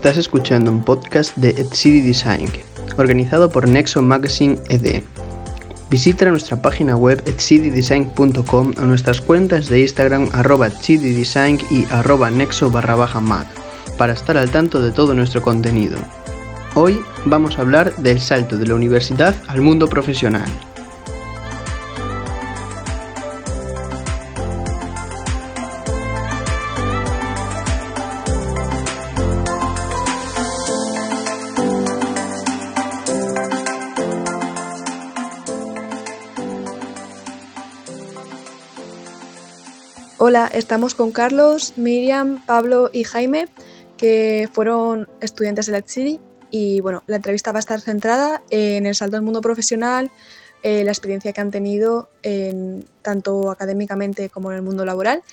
Estás escuchando un podcast de EdCity Design, organizado por Nexo Magazine ED. Visita nuestra página web etcitydesign.com o nuestras cuentas de Instagram arroba Design y arroba nexo barra baja mag para estar al tanto de todo nuestro contenido. Hoy vamos a hablar del salto de la universidad al mundo profesional. Hola, estamos con Carlos, Miriam, Pablo y Jaime, que fueron estudiantes de la City y bueno, la entrevista va a estar centrada en el salto al mundo profesional, eh, la experiencia que han tenido en, tanto académicamente como en el mundo laboral.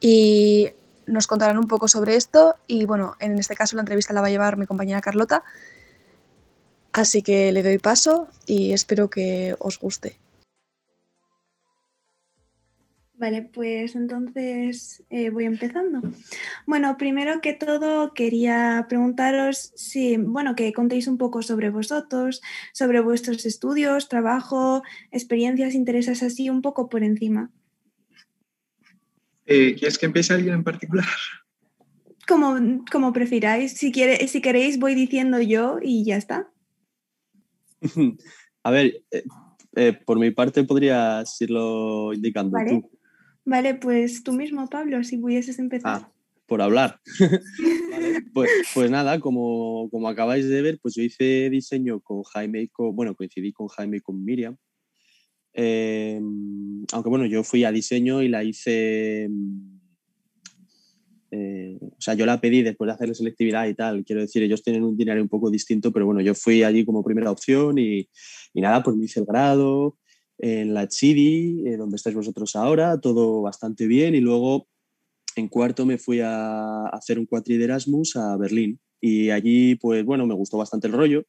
Y nos contarán un poco sobre esto y bueno, en este caso la entrevista la va a llevar mi compañera Carlota. Así que le doy paso y espero que os guste. Vale, pues entonces eh, voy empezando. Bueno, primero que todo quería preguntaros si, bueno, que contéis un poco sobre vosotros, sobre vuestros estudios, trabajo, experiencias, intereses así, un poco por encima. Eh, ¿Quieres que empiece alguien en particular? Como, como prefiráis. Si, quiere, si queréis voy diciendo yo y ya está. A ver, eh, por mi parte podrías irlo indicando tú. Vale, pues tú mismo, Pablo, si pudieses empezar. Ah, por hablar. pues, pues, nada, como, como, acabáis de ver, pues yo hice diseño con Jaime con, bueno, coincidí con Jaime y con Miriam. Em, aunque bueno, yo fui a diseño y la hice, eh, o sea, yo la pedí después de hacer la selectividad y tal. Quiero decir, ellos tienen un dinero un poco distinto, pero bueno, yo fui allí como primera opción y, y nada, pues me hice el grado, en la Chidi, eh, donde estáis vosotros ahora, todo bastante bien. Y luego en cuarto me fui a hacer un cuatri de Erasmus a Berlín. Y allí, pues bueno, me gustó bastante el rollo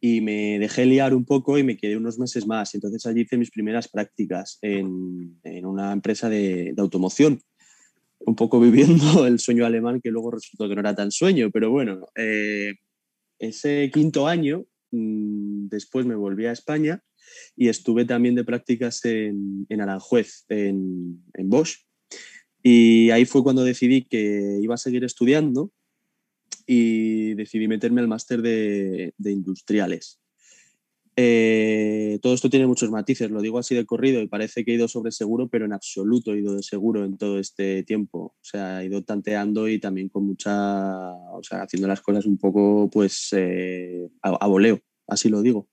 y me dejé liar un poco y me quedé unos meses más. Entonces allí hice mis primeras prácticas en, en una empresa de, de, automoción, un poco viviendo el sueño alemán que luego resultó que no era tan sueño, pero bueno, eh, ese quinto año, mmm, después me volví a España y estuve también de prácticas en, en Aranjuez, en, en Bosch. Y ahí fue cuando decidí que iba a seguir estudiando y decidí meterme al máster de, de industriales. Eh, todo esto tiene muchos matices, lo digo así de corrido y parece que he ido sobre seguro, pero en absoluto he ido de seguro en todo este tiempo. O sea, he ido tanteando y también con mucha, o sea, haciendo las cosas un poco, pues, eh, a, a, voleo, así lo digo.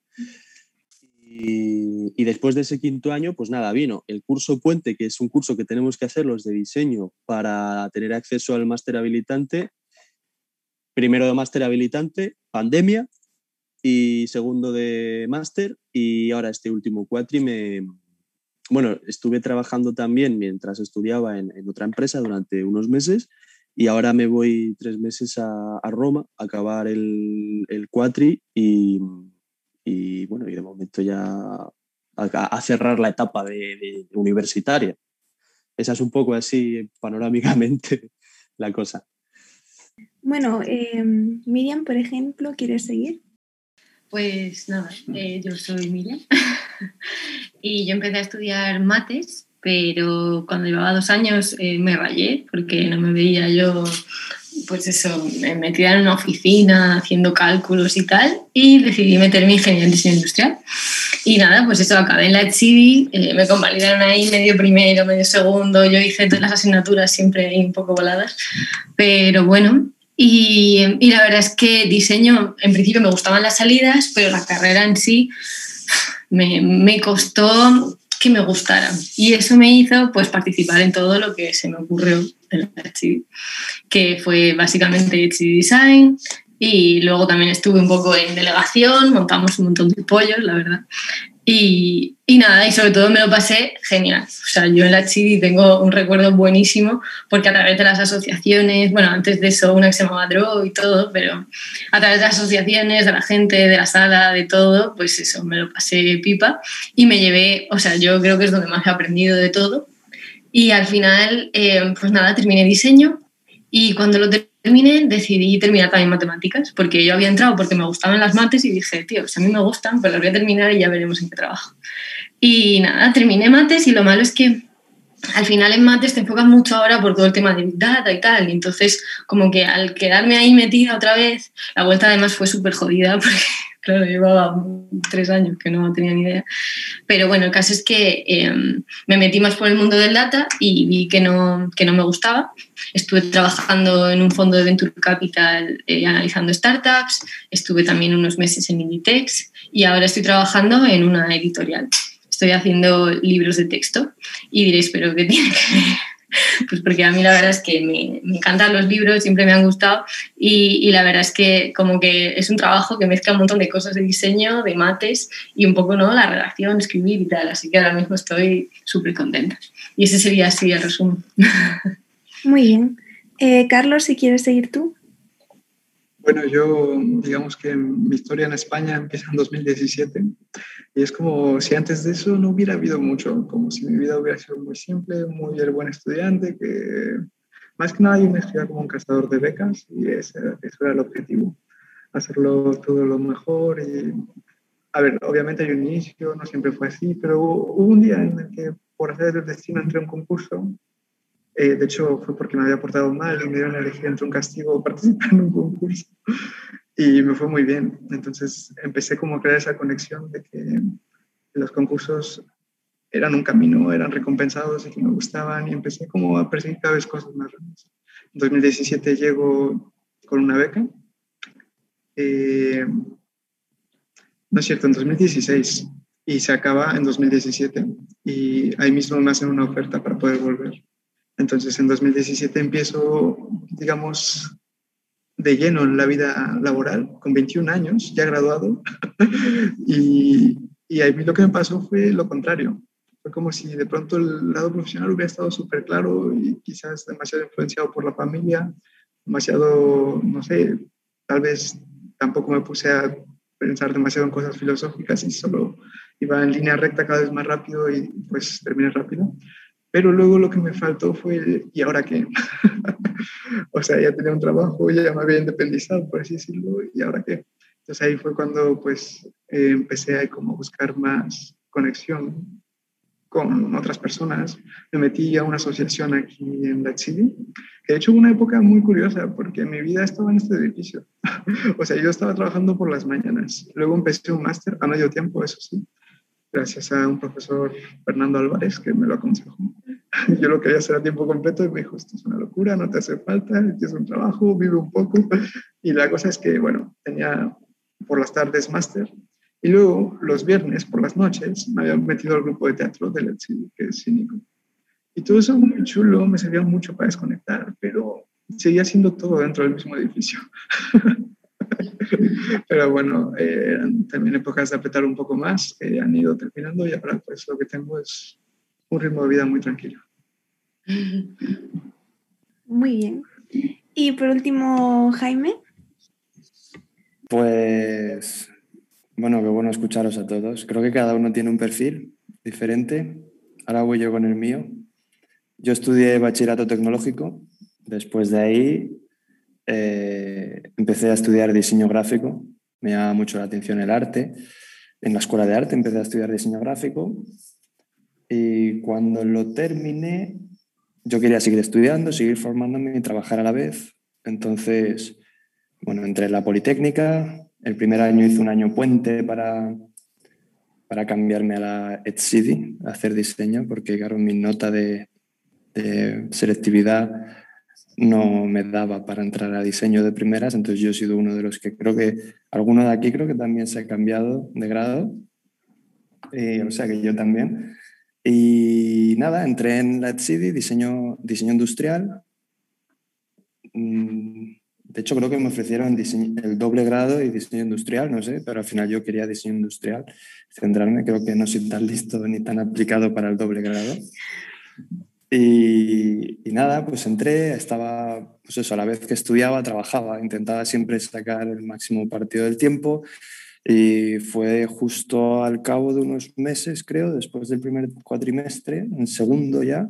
Y, después de ese quinto año, pues nada, vino el curso Puente, que es un curso que tenemos que hacer los de diseño para tener acceso al máster habilitante. Primero de máster habilitante, pandemia, y segundo de máster, y ahora este último cuatri me... Bueno, estuve trabajando también mientras estudiaba en, otra empresa durante unos meses y ahora me voy tres meses a, Roma a acabar el cuatri y, y bueno, y de momento ya a, a cerrar la etapa de, de, universitaria. Esa es un poco así panorámicamente la cosa. Bueno, eh, Miriam, por ejemplo, ¿quieres seguir? Pues nada, eh, yo soy Miriam y yo empecé a estudiar mates, pero cuando llevaba dos años eh, me rayé porque no me veía yo pues eso, metida en una oficina haciendo cálculos y tal, y decidí meterme en ingeniería en diseño industrial. Y nada, pues eso, acabé en la ETSIDI, eh, me convalidaron ahí medio primero, medio segundo, yo hice todas las asignaturas siempre ahí un poco voladas, pero bueno, y, y, la verdad es que diseño, en principio me gustaban las salidas, pero la carrera en sí me, me costó que me gustara. Y eso me hizo pues participar en todo lo que se me ocurrió en la que fue básicamente HD Design, y luego también estuve un poco en delegación, montamos un montón de pollos, la verdad. Y, y, nada, y sobre todo me lo pasé genial. O sea, yo en la Chidi tengo un recuerdo buenísimo porque a través de las asociaciones, bueno, antes de eso una que se llamaba Draw y todo, pero a través de las asociaciones, de la gente, de la sala, de todo, pues eso, me lo pasé pipa y me llevé, o sea, yo creo que es donde más he aprendido de todo. Y al final, eh, pues nada, terminé diseño Y cuando lo terminé, decidí terminar también matemáticas, porque yo había entrado porque me gustaban las mates y dije, tío, si a mí me gustan, pues las voy a terminar y ya veremos en qué trabajo. Y nada, terminé mates y lo malo es que al final en mates te enfocas mucho ahora por todo el tema de data y tal, y entonces como que al quedarme ahí metida otra vez, la vuelta además fue súper jodida porque, claro, llevaba tres años que no tenía ni idea. Pero bueno, el caso es que em, me metí más por el mundo del data y vi que no, que no me gustaba. Estuve trabajando en un fondo de Venture Capital eh, analizando startups, estuve también unos meses en Inditex y ahora estoy trabajando en una editorial estoy haciendo libros de texto y diréis, pero ¿qué tiene que ver? Pues porque a mí la verdad es que me, encantan los libros, siempre me han gustado y, la verdad es que como que es un trabajo que mezcla un montón de cosas de diseño, de mates y un poco ¿no? la redacción, escribir y tal, así que ahora mismo estoy súper contenta. Y ese sería así el resumen. Muy bien. Eh, Carlos, si quieres seguir tú. Bueno, yo digamos que mi historia en España empieza en 2017 y es como si antes de eso no hubiera habido mucho, como si mi vida hubiera sido muy simple, muy el buen estudiante, que más que nada yo me estudiaba como un cazador de becas y ese, eso era el objetivo, hacerlo todo lo mejor y, a ver, obviamente un inicio, no siempre fue así, pero hubo un día en el que por hacer el destino entré a un concurso eh, de hecho, fue porque me había portado mal y me dieron a elegir entre un castigo o participar en un concurso. Y me fue muy bien. Entonces empecé como a crear esa conexión de que los concursos eran un camino, eran recompensados y que me gustaban y empecé como a perseguir cada vez cosas más raras. En 2017 llego con una beca. Eh, no es cierto, en 2016 y se acaba en 2017 y ahí mismo me hacen una oferta para poder volver. Entonces, en 2017 empiezo, digamos, de lleno en la vida laboral, con 21 años, ya graduado, y, y a mí lo que me pasó fue lo contrario. Fue como si de pronto el lado profesional hubiera estado súper claro y quizás demasiado influenciado por la familia, demasiado, no sé, tal vez tampoco me puse a pensar demasiado en cosas filosóficas y solo iba en línea recta cada vez más rápido y pues terminé rápido. Pero luego lo que me faltó fue, ¿y ahora qué? o sea, ya tenía un trabajo, ya me había independizado, por así decirlo, ¿y ahora qué? Entonces ahí fue cuando pues eh, empecé a como buscar más conexión con otras personas. Me metí a una asociación aquí en la City, que de hecho una época muy curiosa porque mi vida estaba en este edificio. o sea, yo estaba trabajando por las mañanas. Luego empecé un máster a medio tiempo, eso sí, gracias a un profesor, Fernando Álvarez, que me lo aconsejó. Yo lo quería hacer a tiempo completo y me dijo, esto es una locura, no te hace falta, tienes un trabajo, vive un poco. Y la cosa es que, bueno, tenía por las tardes máster y luego los viernes por las noches me había metido al grupo de teatro de Let's que es cínico. Y todo eso muy chulo, me servía mucho para desconectar, pero seguía haciendo todo dentro del mismo edificio. Pero bueno, eh, también épocas de apretar un poco más que han ido terminando y ahora pues lo que tengo es un ritmo de vida muy tranquilo. Muy bien. Y por último, Jaime. Pues bueno, qué bueno escucharos a todos. Creo que cada uno tiene un perfil diferente. Ahora voy yo con el mío. Yo estudié bachillerato tecnológico. Después de ahí eh, empecé a estudiar diseño gráfico, me llama mucho la atención el arte. En la escuela de arte empecé a estudiar diseño gráfico y cuando lo terminé, yo quería seguir estudiando, seguir formándome y trabajar a la vez. Entonces, bueno, entré en la Politécnica, el primer año hice un año puente para, para cambiarme a la EdCity, a hacer diseño, porque claro, mi nota de, de selectividad no me daba para entrar a diseño de primeras, entonces yo he sido uno de los que creo que, alguno de aquí creo que también se ha cambiado de grado, eh, o sea que yo también. Y nada, entré en la EdCity, diseño, diseño industrial. Mm, de hecho, creo que me ofrecieron el doble grado y diseño industrial, no sé, pero al final yo quería diseño industrial, centrarme, creo que no soy tan listo ni tan aplicado para el doble grado. Y, nada, pues entré, estaba, pues eso, a la vez que estudiaba, trabajaba, intentaba siempre sacar el máximo partido del tiempo y fue justo al cabo de unos meses, creo, después del primer cuatrimestre, en segundo ya,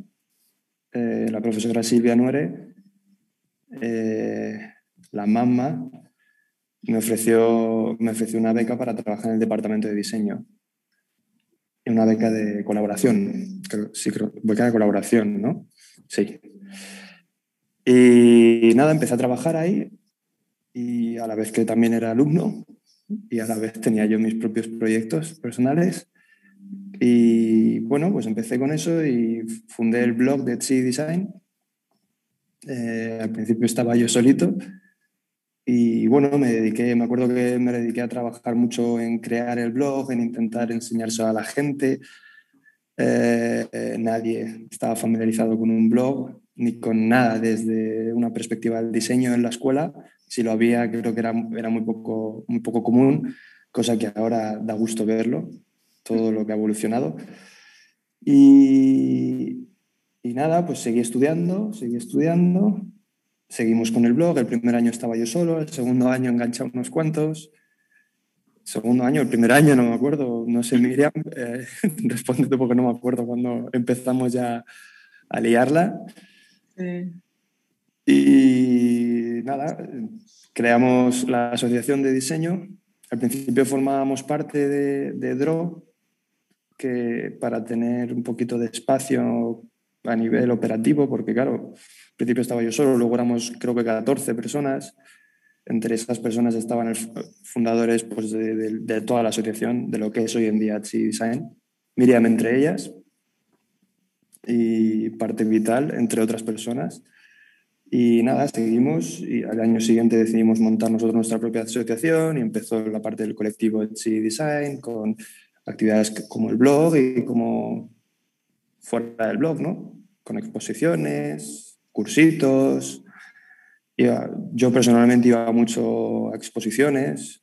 eh, la profesora Silvia Nuere eh, la mamá me ofreció, me ofreció una beca para trabajar en el departamento de diseño. Una beca de colaboración, sí, creo, beca de colaboración, ¿no? Sí. Y nada, empecé a trabajar ahí y a la vez que también era alumno y a la vez tenía yo mis propios proyectos personales. Y bueno, pues empecé con eso y fundé el blog de Etsy Design. Eh, al principio estaba yo solito y bueno, me dediqué, me acuerdo que me dediqué a trabajar mucho en crear el blog, en intentar enseñárselo a la gente. Eh, nadie estaba familiarizado con un blog ni con nada desde una perspectiva del diseño en la escuela. Si lo había, creo que era, era muy, poco, muy poco común, cosa que ahora da gusto verlo, todo lo que ha evolucionado. Y, y nada, pues seguí estudiando, seguí estudiando seguimos con el blog. El primer año estaba yo solo, el segundo año enganché unos cuantos. segundo año, el primer año, no me acuerdo, no sé, Miriam, eh, responde porque no me acuerdo cuando empezamos ya a liarla. Y nada, creamos la asociación de diseño. Al principio formábamos parte de, de DRO, que para tener un poquito de espacio a nivel operativo, porque claro, principio estaba yo solo, luego éramos creo que 14 personas. Entre esas personas estaban los fundadores pues, de, toda la asociación, de lo que es hoy en día Etsy Design. Miriam entre ellas y parte vital entre otras personas. Y nada, seguimos y al año siguiente decidimos montar nosotros nuestra propia asociación y empezó la parte del colectivo Etsy Design con actividades como el blog y como fuera del blog, ¿no? Con exposiciones, cursitos. yo personalmente iba mucho a exposiciones,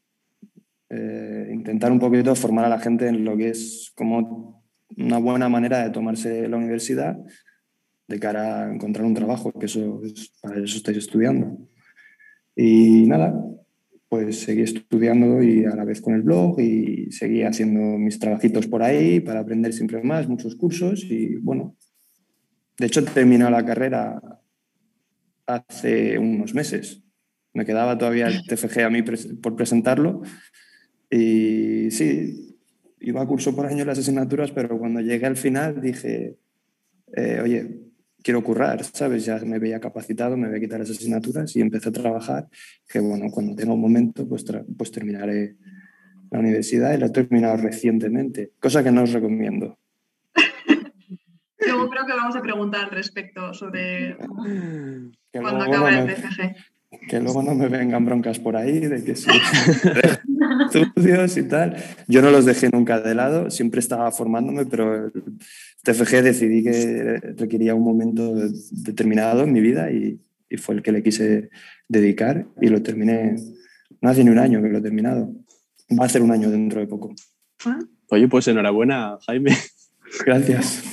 eh, intentar un poquito formar a la gente en lo que es como una buena manera de tomarse la universidad de cara a encontrar un trabajo, que eso es, para eso estáis estudiando. Y nada, pues seguí estudiando y a la vez con el blog y seguí haciendo mis trabajitos por ahí para aprender siempre más, muchos cursos y bueno, de hecho he terminado la carrera hace unos meses. Me quedaba todavía el TFG a mí por presentarlo. Y sí, iba a curso por año las asignaturas, pero cuando llegué al final dije, eh, oye, quiero currar, ¿sabes? Ya me veía capacitado, me voy a quitar las asignaturas y empecé a trabajar. Que bueno, cuando tenga un momento, pues, pues terminaré la universidad y la he terminado recientemente, cosa que no os recomiendo. Luego creo que vamos a preguntar respecto sobre cuando acaba el TFG. Que luego no me vengan broncas por ahí de que sí, estudios y tal. Yo no los dejé nunca de lado, siempre estaba formándome, pero TFG decidí que requería un momento determinado en mi vida y, y fue el que le quise dedicar y lo terminé, no hace ni un año que lo he terminado. Va a ser un año dentro de poco. Ah. Oye, pues enhorabuena, Jaime. Gracias.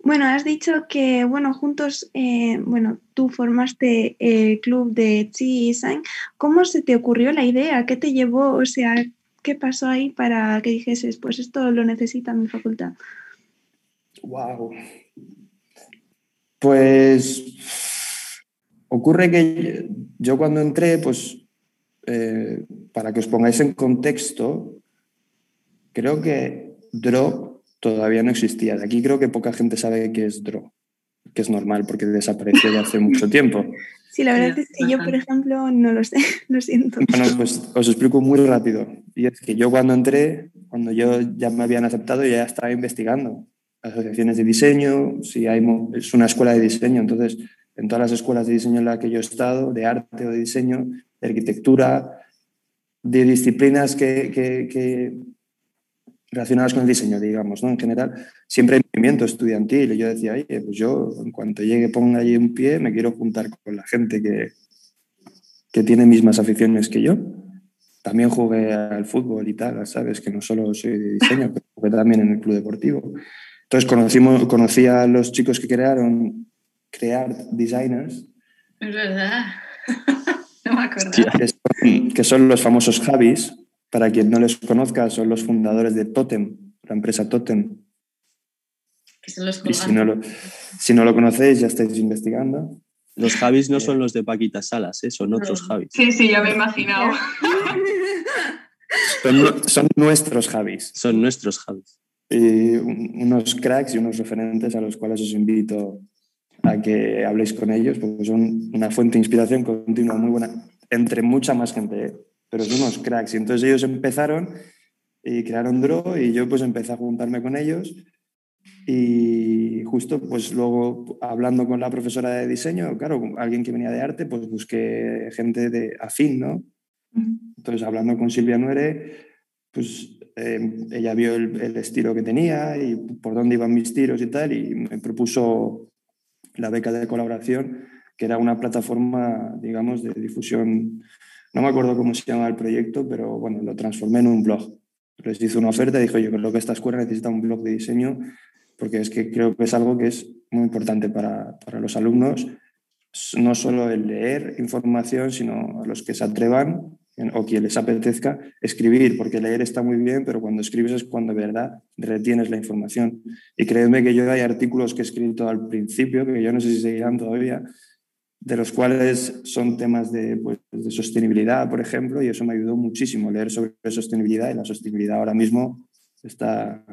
Bueno, has dicho que, bueno, juntos, eh, bueno, tú formaste el club de Chi Design. ¿Cómo se te ocurrió la idea? ¿Qué te llevó? O sea, ¿qué pasó ahí para que dijeses, pues esto lo necesita mi facultad? Wow. Pues ocurre que yo cuando entré, pues eh, para que os pongáis en contexto, creo que Drop todavía no existía. De aquí creo que poca gente sabe qué es DRO, que es normal porque desapareció ya hace mucho tiempo. Sí, la verdad es que yo, por ejemplo, no lo sé, lo siento. Bueno, pues os explico muy rápido. Y es que yo cuando entré, cuando yo ya me habían aceptado, ya estaba investigando asociaciones de diseño, si hay, es una escuela de diseño, entonces en todas las escuelas de diseño en las que yo he estado, de arte o de diseño, de arquitectura, de disciplinas que, que relacionadas con el diseño, digamos, ¿no? En general, siempre hay movimiento estudiantil y yo decía, oye, pues yo en cuanto llegue, ponga allí un pie, me quiero juntar con la gente que, que tiene mismas aficiones que yo. También jugué al fútbol y tal, ¿sabes? Que no solo soy de diseño, pero jugué también en el club deportivo. Entonces conocimos, conocí a los chicos que crearon Crear Designers. Es verdad. no me acuerdo. Que son, que son los famosos Javis, para quien no les conozca, son los fundadores de Totem, la empresa Totem. Que son los y si no, lo, si no lo conocéis, ya estáis investigando. Los Javis no son los de Paquita Salas, ¿eh? son otros Javis. Sí, sí, ya me he imaginado. Son, nuestros Javis. Son nuestros Javis. Y unos cracks y unos referentes a los cuales os invito a que habléis con ellos, porque son una fuente de inspiración continua muy buena, entre mucha más gente, ¿eh? Pero son unos cracks. Y entonces ellos empezaron y crearon Draw y yo pues empecé a juntarme con ellos y justo pues luego hablando con la profesora de diseño, claro, alguien que venía de arte, pues busqué gente de afín, ¿no? Entonces hablando con Silvia Nuere, pues em, ella vio el, el, estilo que tenía y por dónde iban mis tiros y tal y me propuso la beca de colaboración, que era una plataforma, digamos, de difusión, no me acuerdo cómo se llama el proyecto, pero bueno, lo transformé en un blog. Les hice una oferta y dijo, yo creo que esta escuela necesita un blog de diseño porque es que creo que es algo que es muy importante para, para los alumnos, no solo el leer información, sino a los que se atrevan o quien les apetezca escribir, porque leer está muy bien, pero cuando escribes es cuando de verdad retienes la información. Y créeme que yo hay artículos que he escrito al principio, que yo no sé si seguirán todavía, de los cuales son temas de, pues, de sostenibilidad, por ejemplo, y eso me ayudó muchísimo leer sobre sostenibilidad y la sostenibilidad ahora mismo está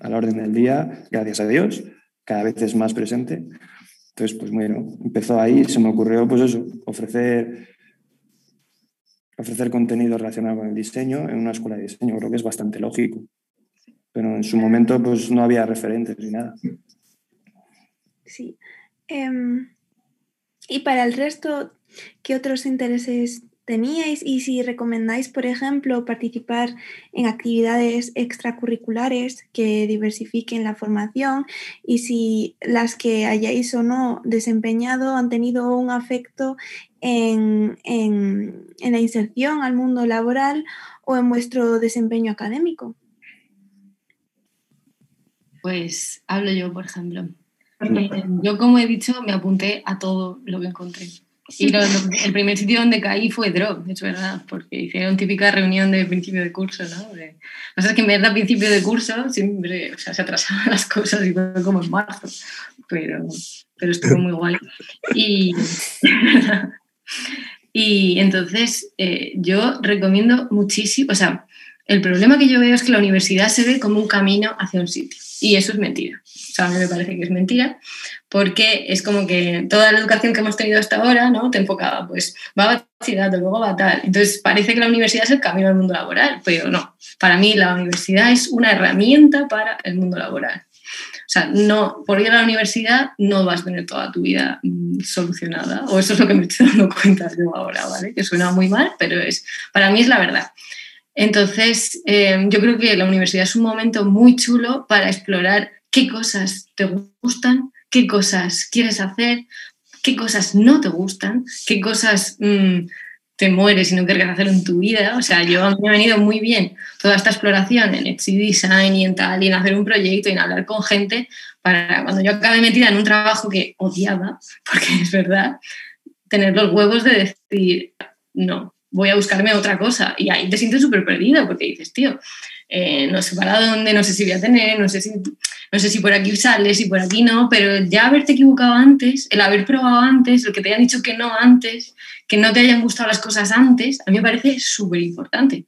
a la orden del día, gracias a Dios, cada vez es más presente. Entonces, pues bueno, empezó ahí, se me ocurrió pues eso, ofrecer, ofrecer contenido relacionado con el diseño en una escuela de diseño, creo que es bastante lógico. Pero en su momento pues no había referentes ni nada. Sí. Um, y para el resto, ¿qué otros intereses teníais y si recomendáis, por ejemplo, participar en actividades extracurriculares que diversifiquen la formación y si las que hayáis o no desempeñado han tenido un afecto en, en, la inserción al mundo laboral o en vuestro desempeño académico. Pues hablo yo, por ejemplo. Yo, como he dicho, me apunté a todo lo que encontré. Y lo, lo, el primer sitio donde caí fue Drop, es verdad, porque hicieron típica reunión de principio de curso, ¿no? De, o sea, es que en vez de principio de curso siempre o sea, se atrasaban las cosas y fue como en marzo, pero, pero estuvo muy guay. Y, y entonces eh, yo recomiendo muchísimo, o sea, el problema que yo veo es que la universidad se ve como un camino hacia un sitio y eso es mentira. O sea, a mí me parece que es mentira, porque es como que toda la educación que hemos tenido hasta ahora, ¿no? Te enfocaba, pues va a bachillerato, luego va a tal. Entonces parece que la universidad es el camino al mundo laboral, pero no. Para mí la universidad es una herramienta para el mundo laboral. O sea, no, por ir a la universidad no vas a tener toda tu vida mm, solucionada, o eso es lo que me estoy dando cuenta yo ahora, ¿vale? Que suena muy mal, pero es, para mí es la verdad. Entonces, eh, yo creo que la universidad es un momento muy chulo para explorar qué cosas te gustan, qué cosas quieres hacer, qué cosas no te gustan, qué cosas mmm, te mueres y no quieres hacer en tu vida. O sea, yo me ha venido muy bien toda esta exploración en Etsy Design y en tal, y en hacer un proyecto y en hablar con gente para cuando yo acabe metida en un trabajo que odiaba, porque es verdad, tener los huevos de decir, no, voy a buscarme otra cosa. Y ahí te sientes súper perdido porque dices, tío, eh, no sé para dónde, no sé si voy a tener, no sé si, no sé si por aquí sales, si por aquí no, pero ya haberte equivocado antes, el haber probado antes, el que te hayan dicho que no antes, que no te hayan gustado las cosas antes, a mí me parece súper importante.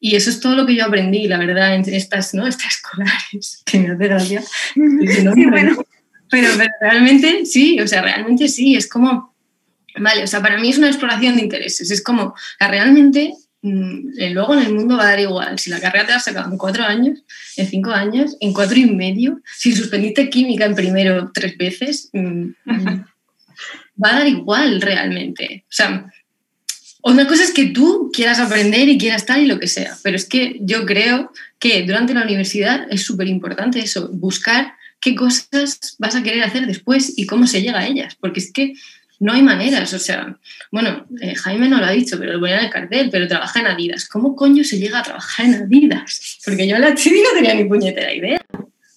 Y eso es todo lo que yo aprendí, la verdad, en estas, ¿no? estas escolares, que me hace gracia. No, sí, bueno. pero, pero realmente sí, o sea, realmente sí, es como, vale, o sea, para mí es una exploración de intereses, es como, que realmente luego en el mundo va a dar igual. Si la carrera te la has sacado en cuatro años, en cinco años, en cuatro y medio, si suspendiste química en primero tres veces, va a dar igual realmente. O sea, una cosa es que tú quieras aprender y quieras estar y lo que sea, pero es que yo creo que durante la universidad es súper importante eso, buscar qué cosas vas a querer hacer después y cómo se llega a ellas, porque es que no hay maneras, o sea, bueno, eh, Jaime no lo ha dicho, pero lo ponía en el cartel, pero trabaja en Adidas. ¿Cómo coño se llega a trabajar en Adidas? Porque yo en la Chidi no tenía ni puñetera idea.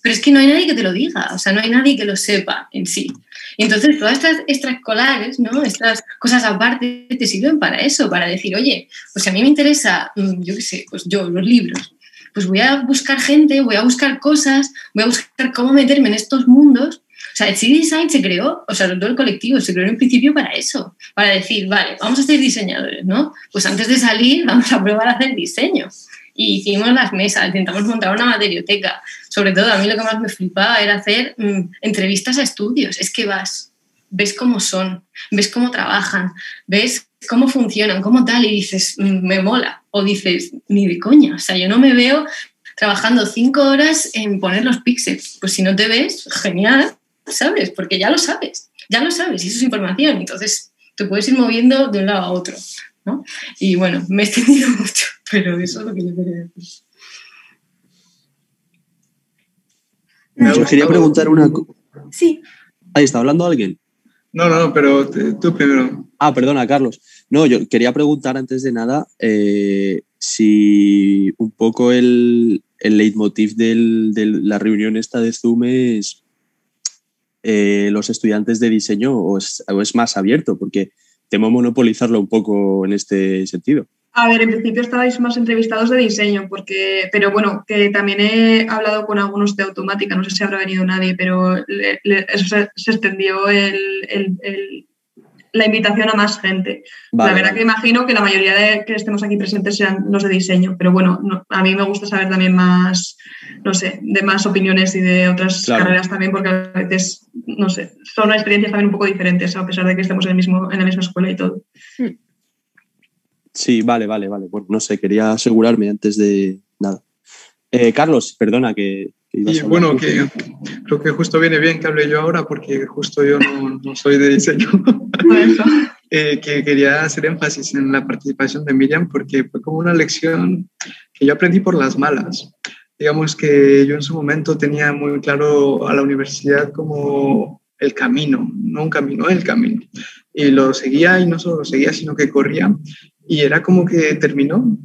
Pero es que no hay nadie que te lo diga, o sea, no hay nadie que lo sepa en sí. Y entonces todas estas extraescolares, ¿no? Estas cosas aparte te sirven para eso, para decir, oye, pues a mí me interesa, mm, yo qué sé, pues yo, los libros, pues voy a buscar gente, voy a buscar cosas, voy a buscar cómo meterme en estos mundos sea, el CD Design se creó, o sea, todo el colectivo se creó en principio para eso, para decir, vale, vamos a ser diseñadores, ¿no? Pues antes de salir vamos a probar a hacer diseño. Y hicimos las mesas, intentamos montar una materioteca. Sobre todo, a mí lo que más me flipaba era hacer mm, entrevistas a estudios. Es que vas, ves cómo son, ves cómo trabajan, ves cómo funcionan, cómo tal, y dices, mm, me mola. O dices, ni de coña. O sea, yo no me veo trabajando cinco horas en poner los píxeles. Pues si no te ves, genial, ¿sabes? Porque ya lo sabes, ya lo sabes, y eso es información. Entonces, te puedes ir moviendo de un lado a otro. ¿no? Y bueno, me he extendido mucho, pero eso es lo que yo quería decir. Yo quería preguntar una Sí. Ahí está hablando alguien. No, no, pero tú primero. Ah, perdona, Carlos. No, yo quería preguntar antes de nada eh, si un poco el, el leitmotiv del, de la reunión esta de Zoom es eh, los estudiantes de diseño o es, más abierto, porque temo monopolizarlo un poco en este sentido. A ver, en principio estabais más entrevistados de diseño, porque, pero bueno, que también he hablado con algunos de automática, no sé si habrá venido nadie, pero eso se, extendió el, la invitación a más gente. Vale, la verdad que imagino que la mayoría de que estemos aquí presentes sean los de diseño, pero bueno, no, a mí me gusta saber también más, no sé, de más opiniones y de otras claro. carreras también, porque a veces, no sé, son experiencias también un poco diferentes, a pesar de que estemos en, el mismo, en la misma escuela y todo. Sí, vale, vale, vale. Bueno, no sé, quería asegurarme antes de nada. Eh, Carlos, perdona que, y bueno, que creo que justo viene bien que hable yo ahora porque justo yo no, no soy de diseño. eh, que quería hacer énfasis en la participación de Miriam porque fue como una lección que yo aprendí por las malas. Digamos que yo en su momento tenía muy claro a la universidad como el camino, no un camino, el camino. Y lo seguía y no solo lo seguía, sino que corría. Y era como que terminó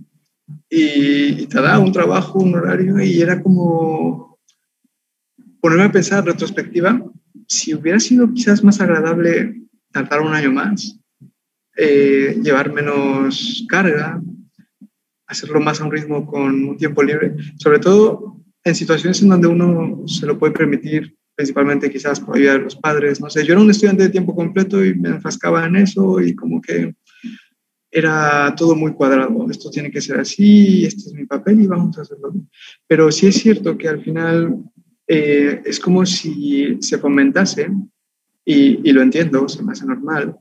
y, y te da un trabajo, un horario y era como ponerme a pensar en retrospectiva, si hubiera sido quizás más agradable tardar un año más, eh, llevar menos carga, hacerlo más a un ritmo con un tiempo libre, sobre todo en situaciones en donde uno se lo puede permitir, principalmente quizás por ayudar a los padres, no sé, yo era un estudiante de tiempo completo y me enfrascaba en eso y como que era todo muy cuadrado, esto tiene que ser así, este es mi papel y vamos a hacerlo. Pero sí es cierto que al final eh, es como si se fomentase, y, y, lo entiendo, se me hace normal,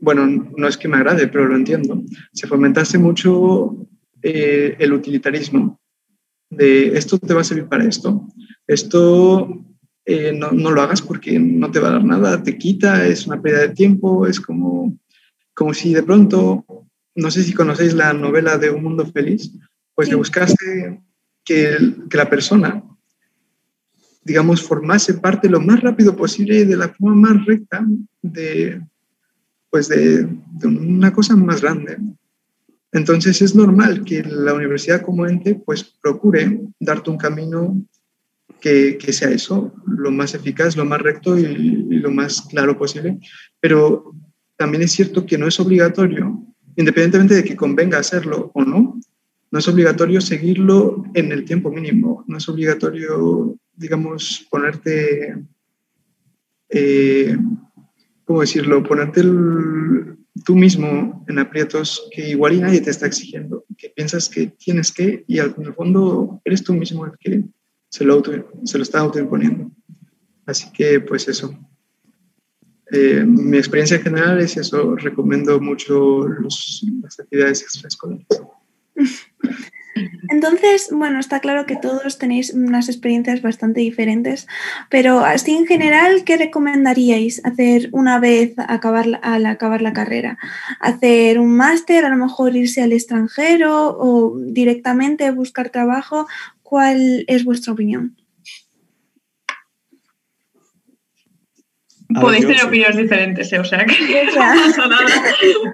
bueno, no es que me agrade, pero lo entiendo, se fomentase mucho eh, el utilitarismo, de esto te va a servir para esto, esto eh, no, no, lo hagas porque no te va a dar nada, te quita, es una pérdida de tiempo, es como, como si de pronto, no sé si conocéis la novela de Un Mundo Feliz, pues le buscase que, que la persona digamos, formase parte lo más rápido posible y de la forma más recta de, pues de, una cosa más grande. Entonces es normal que la universidad como ente pues procure darte un camino que, que sea eso, lo más eficaz, lo más recto y, lo más claro posible. Pero también es cierto que no es obligatorio, independientemente de que convenga hacerlo o no, no es obligatorio seguirlo en el tiempo mínimo, no es obligatorio digamos, ponerte, eh, ¿cómo decirlo? Ponerte el, tú mismo en aprietos que igual y nadie te está exigiendo, que piensas que tienes que y al en el fondo eres tú mismo el que se lo, auto, se lo está autoimponiendo. Así que pues eso. Eh, mi experiencia en general es eso, recomiendo mucho los, las actividades extraescolares. Entonces, bueno, está claro que todos tenéis unas experiencias bastante diferentes, pero así en general, ¿qué recomendaríais hacer una vez acabar, al acabar la carrera? ¿Hacer un máster, a lo mejor irse al extranjero o directamente buscar trabajo? ¿Cuál es vuestra opinión? Podéis tener opiniones diferentes, ¿eh? o sea, que no pasa nada,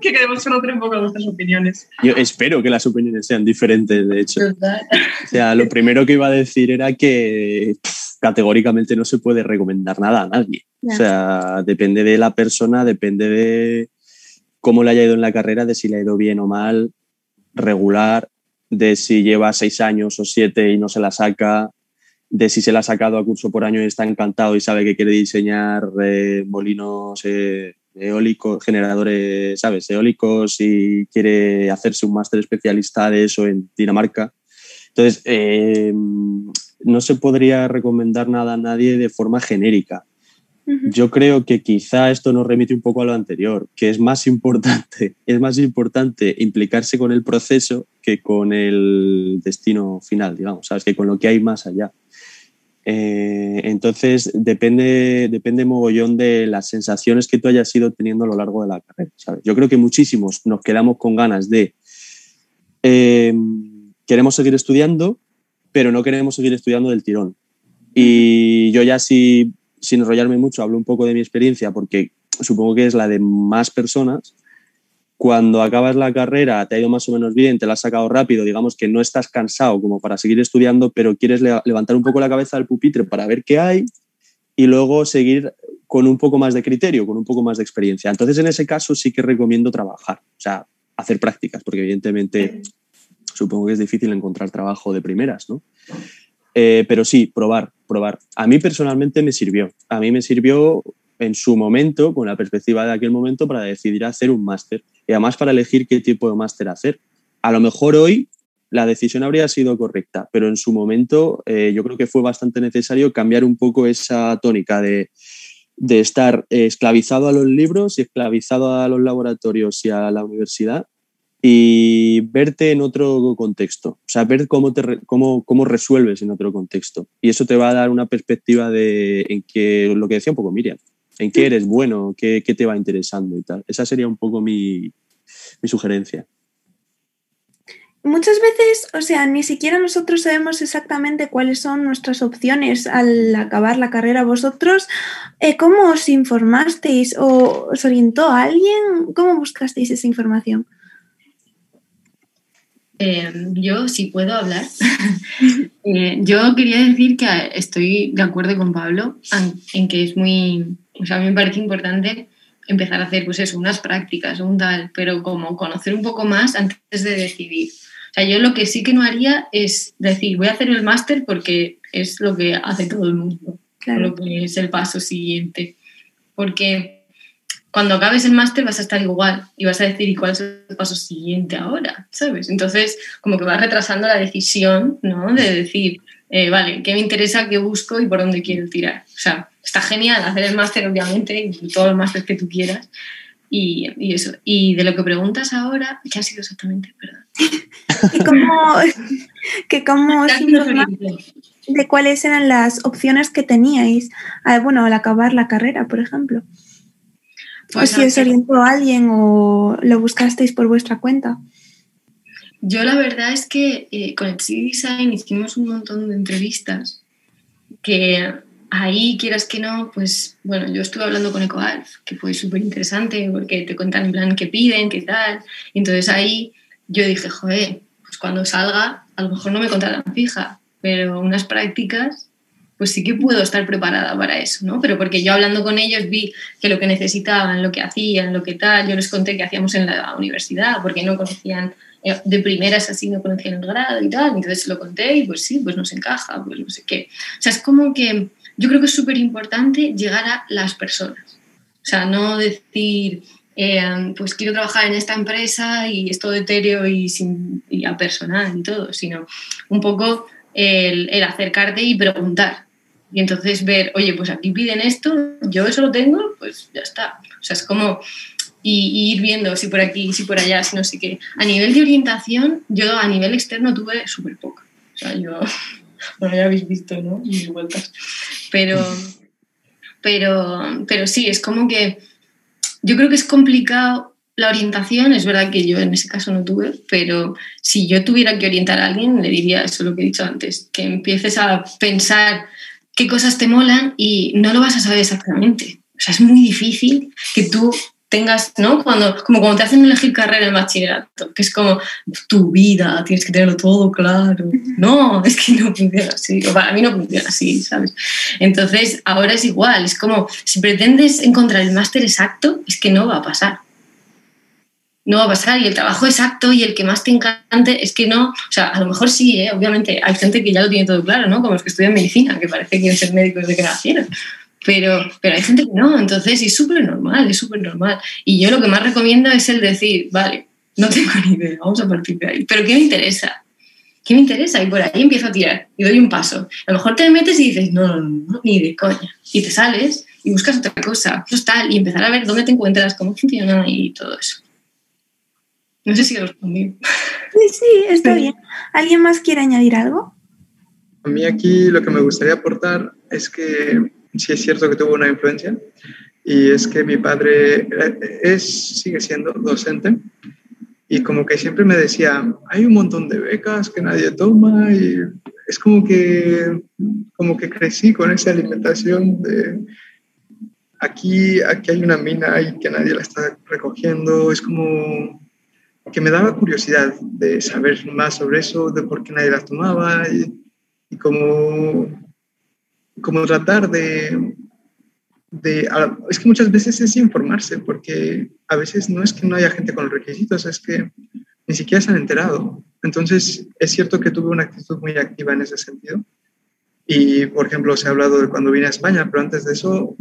que queremos conocer un poco vuestras opiniones. Yo espero que las opiniones sean diferentes, de hecho. O sea, lo primero que iba a decir era que pff, categóricamente no se puede recomendar nada a nadie. O sea, depende de la persona, depende de cómo le haya ido en la carrera, de si le ha ido bien o mal, regular, de si lleva seis años o siete y no se la saca, de si se la ha sacado a curso por año y está encantado y sabe que quiere diseñar eh, molinos eh, eólicos, generadores, ¿sabes? Eólicos y quiere hacerse un máster especialista de eso en Dinamarca. Entonces, eh, no se podría recomendar nada a nadie de forma genérica. Yo creo que quizá esto nos remite un poco a lo anterior, que es más importante, es más importante implicarse con el proceso que con el destino final, digamos, ¿sabes? Que con lo que hay más allá. Eh, entonces, depende, depende mogollón de las sensaciones que tú hayas ido teniendo a lo largo de la carrera. Yo creo que muchísimos nos quedamos con ganas de, eh, queremos seguir estudiando, pero no queremos seguir estudiando del tirón. Y yo ya sí, sin enrollarme mucho, hablo un poco de mi experiencia, porque supongo que es la de más personas cuando acabas la carrera te ha ido más o menos bien, te la has sacado rápido, digamos que no estás cansado como para seguir estudiando, pero quieres levantar un poco la cabeza del pupitre para ver qué hay y luego seguir con un poco más de criterio, con un poco más de experiencia. Entonces, en ese caso sí que recomiendo trabajar, o sea, hacer prácticas, porque evidentemente supongo que es difícil encontrar trabajo de primeras, ¿no? Eh, pero sí, probar, probar. A mí personalmente me sirvió. A mí me sirvió en su momento, con la perspectiva de aquel momento, para decidir hacer un máster y además para elegir qué tipo de máster hacer. A lo mejor hoy la decisión habría sido correcta, pero en su momento eh, yo creo que fue bastante necesario cambiar un poco esa tónica de, de estar esclavizado a los libros y esclavizado a los laboratorios y a la universidad y verte en otro contexto, o sea, ver cómo, te, cómo, cómo resuelves en otro contexto. Y eso te va a dar una perspectiva de en que lo que decía un poco Miriam, en qué eres bueno, qué, qué te va interesando y tal. Esa sería un poco mi, mi sugerencia. Muchas veces, o sea, ni siquiera nosotros sabemos exactamente cuáles son nuestras opciones al acabar la carrera. ¿Vosotros eh, cómo os informasteis o os orientó a alguien? ¿Cómo buscasteis esa información? Eh, yo, si puedo hablar, eh, yo quería decir que estoy de acuerdo con Pablo en, que es muy, o sea, a mí me parece importante empezar a hacer, pues eso, unas prácticas o un tal, pero como conocer un poco más antes de decidir. O sea, yo lo que sí que no haría es decir, voy a hacer el máster porque es lo que hace todo el mundo, claro. lo que es el paso siguiente. Porque cuando acabes el máster vas a estar igual y vas a decir, ¿y cuál es el paso siguiente ahora? ¿Sabes? Entonces, como que vas retrasando la decisión, ¿no? De decir, eh, vale, ¿qué me interesa, qué busco y por dónde quiero tirar? O sea, está genial hacer el máster, obviamente, y todo el máster que tú quieras. Y, y, eso. Y de lo que preguntas ahora, ¿qué ha sido exactamente? Perdón. ¿Y cómo, que cómo de cuáles eran las opciones que teníais, bueno, al acabar la carrera, por ejemplo? Pues si os orientó a alguien o lo buscasteis por vuestra cuenta. Yo la verdad es que eh, con el CD Design hicimos un montón de entrevistas que ahí, quieras que no, pues bueno, yo estuve hablando con EcoAlf, que fue súper interesante porque te cuentan en plan qué piden, qué tal. Y entonces ahí yo dije, joder, pues cuando salga, a lo mejor no me contratan fija, pero unas prácticas pues sí que puedo estar preparada para eso, ¿no? Pero porque yo hablando con ellos vi que lo que necesitaban, lo que hacían, lo que tal, yo les conté que hacíamos en la universidad, porque no conocían, eh, de primeras así no conocían el grado y tal, entonces lo conté y pues sí, pues nos encaja, pues no sé qué. O sea, es como que yo creo que es súper importante llegar a las personas, o sea, no decir, eh, pues quiero trabajar en esta empresa y es todo etéreo y, sin, y a personal y todo, sino un poco el, el acercarte y preguntar, y entonces ver, oye, pues aquí piden esto, yo eso lo tengo, pues ya está. O sea, es como y, ir viendo si por aquí, si por allá, si no sé qué. A nivel de orientación, yo a nivel externo tuve súper poca. O sea, yo, bueno, ya habéis visto, ¿no? Mis vueltas. Pero, pero, pero sí, es como que yo creo que es complicado la orientación, es verdad que yo en ese caso no tuve, pero si yo tuviera que orientar a alguien, le diría eso lo que he dicho antes, que empieces a pensar qué cosas te molan y no lo vas a saber exactamente. O sea, es muy difícil que tú tengas, ¿no? Cuando, como cuando te hacen elegir carrera en bachillerato, que es como tu vida, tienes que tenerlo todo claro. No, es que no funciona así, o para mí no funciona así, ¿sabes? Entonces, ahora es igual, es como si pretendes encontrar el máster exacto, es que no va a pasar. no va a pasar. Y el trabajo exacto y el que más te encante es que no, o sea, a lo mejor sí, ¿eh? obviamente hay gente que ya lo tiene todo claro, ¿no? Como los que estudian medicina, que parece que quieren ser médicos de que nacieron. Pero, pero hay gente que no, entonces es súper normal, es súper normal. Y yo lo que más recomiendo es el decir, vale, no tengo ni idea, vamos a partir de ahí. Pero ¿qué me interesa? ¿Qué me interesa? Y por ahí empiezo a tirar y doy un paso. A lo mejor te metes y dices, no, no, no, ni de coña. Y te sales y buscas otra cosa, pues tal, y empezar a ver dónde te encuentras, cómo funciona y todo eso. No sé si he respondido. Sí, sí, está bien. ¿Alguien más quiere añadir algo? A mí aquí lo que me gustaría aportar es que sí es cierto que tuvo una influencia y es que mi padre es, sigue siendo docente y como que siempre me decía, hay un montón de becas que nadie toma y es como que, como que crecí con esa alimentación de aquí, aquí hay una mina y que nadie la está recogiendo, es como que me daba curiosidad de saber más sobre eso, de por qué nadie la tomaba y, y como, como tratar de, es que muchas veces es informarse, porque a veces no es que no haya gente con los requisitos, es que ni siquiera se han enterado. Entonces, es cierto que tuve una actitud muy activa en ese sentido. Y, por ejemplo, se ha hablado de cuando vine a España, pero antes de eso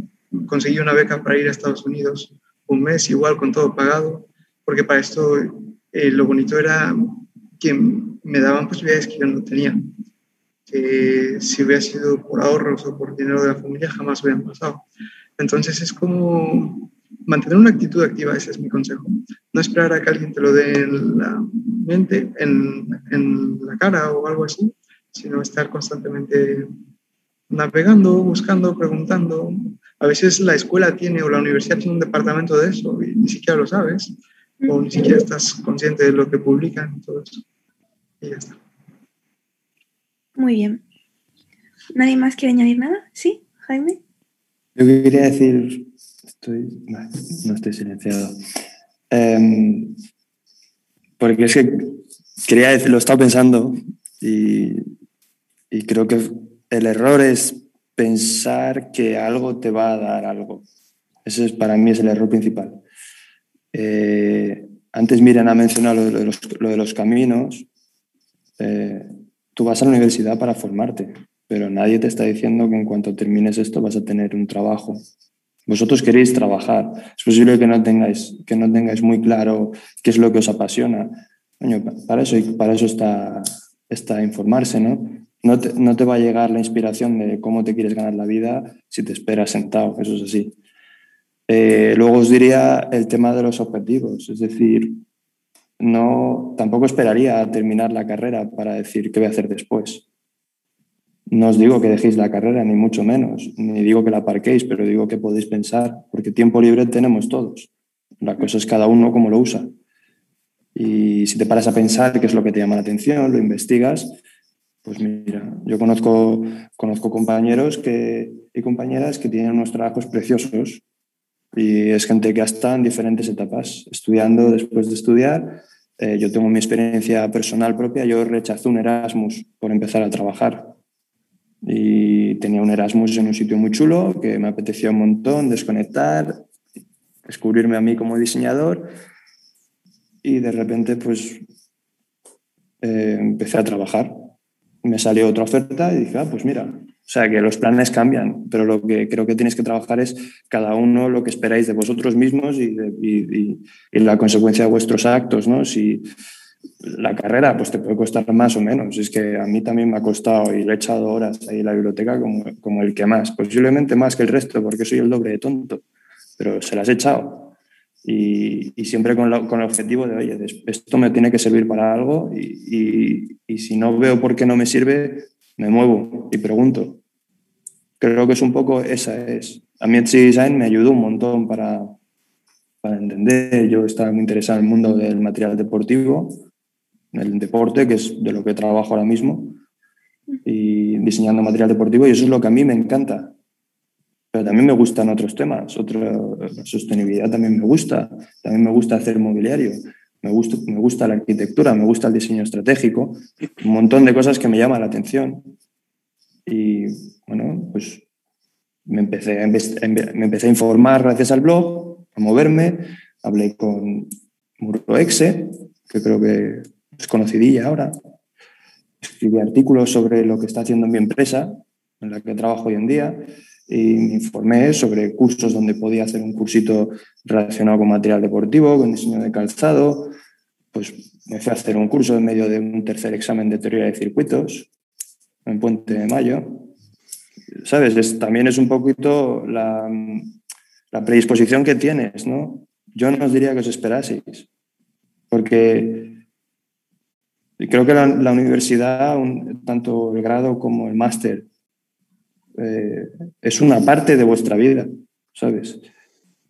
conseguí una beca para ir a Estados Unidos un mes, igual con todo pagado, porque para esto eh, lo bonito era que me daban posibilidades que yo no tenía, que si hubiera sido por ahorros o por dinero de la familia jamás hubieran pasado. Entonces es como mantener una actitud activa, ese es mi consejo. No esperar a que alguien te lo dé en la mente, en, en la cara o algo así, sino estar constantemente navegando, buscando, preguntando. A veces la escuela tiene o la universidad tiene un departamento de eso y ni siquiera lo sabes o ni siquiera estás consciente de lo que publican y todo eso. Y ya está. Muy bien. ¿Nadie más quiere añadir nada? ¿Sí, Jaime? Yo quería decir, estoy, no estoy silenciado, em, porque es que quería decir, lo he estado pensando y, y creo que el error es pensar que algo te va a dar algo. Ese es, para mí es el error principal. Eh, antes Miriam ha mencionado lo de los, caminos. Eh, tú vas a la universidad para formarte pero nadie te está diciendo que en cuanto termines esto vas a tener un trabajo. Vosotros queréis trabajar. Es posible que no tengáis, que no tengáis muy claro qué es lo que os apasiona. para eso, para eso está, está informarse, ¿no? No te, no te va a llegar la inspiración de cómo te quieres ganar la vida si te esperas sentado, eso es así. Eh, luego os diría el tema de los objetivos, es decir, no, tampoco esperaría a terminar la carrera para decir qué voy a hacer después. No os digo que dejéis la carrera, ni mucho menos, ni digo que la aparquéis, pero digo que podéis pensar, porque tiempo libre tenemos todos. La cosa es cada uno cómo lo usa. Y si te paras a pensar qué es lo que te llama la atención, lo investigas, pues mira, yo conozco, conozco compañeros que, y compañeras que tienen unos trabajos preciosos y es gente que está en diferentes etapas, estudiando después de estudiar. Eh, yo tengo mi experiencia personal propia, yo rechacé un Erasmus por empezar a trabajar y tenía un Erasmus en un sitio muy chulo que me apetecía un montón desconectar, descubrirme a mí como diseñador y de repente pues eh, empecé a trabajar. Me salió otra oferta y dije, ah, pues mira, o sea que los planes cambian, pero lo que creo que tienes que trabajar es cada uno lo que esperáis de vosotros mismos y, y, y la consecuencia de vuestros actos, ¿no? Si, la carrera pues te puede costar más o menos. Es que a mí también me ha costado y le he echado horas ahí en la biblioteca como, como el que más. Posiblemente más que el resto porque soy el doble de tonto, pero se las he echado. Y, y siempre con, con, el objetivo de, oye, esto me tiene que servir para algo y, y, y, si no veo por qué no me sirve, me muevo y pregunto. Creo que es un poco esa es. A mí Etsy Design me ayudó un montón para, para entender. Yo estaba muy interesado en el mundo del material deportivo el deporte, que es de lo que trabajo ahora mismo, y diseñando material deportivo, y eso es lo que a mí me encanta. Pero también me gustan otros temas, otra sostenibilidad también me gusta, también me gusta hacer mobiliario, me gusta, me gusta la arquitectura, me gusta el diseño estratégico, un montón de cosas que me llaman la atención. Y bueno, pues me empecé, me empecé a informar gracias al blog, a moverme, hablé con Muroexe, que creo que es conocidilla ahora. Escribí artículos sobre lo que está haciendo mi empresa, en la que trabajo hoy en día, y me informé sobre cursos donde podía hacer un cursito relacionado con material deportivo, con diseño de calzado. Pues me fui a hacer un curso en medio de un tercer examen de teoría de circuitos en Puente de Mayo. ¿Sabes? también es un poquito la, predisposición que tienes, ¿no? Yo no os diría que os esperaseis, porque creo que la universidad, tanto el grado como el máster, eh, es una parte de vuestra vida, ¿sabes?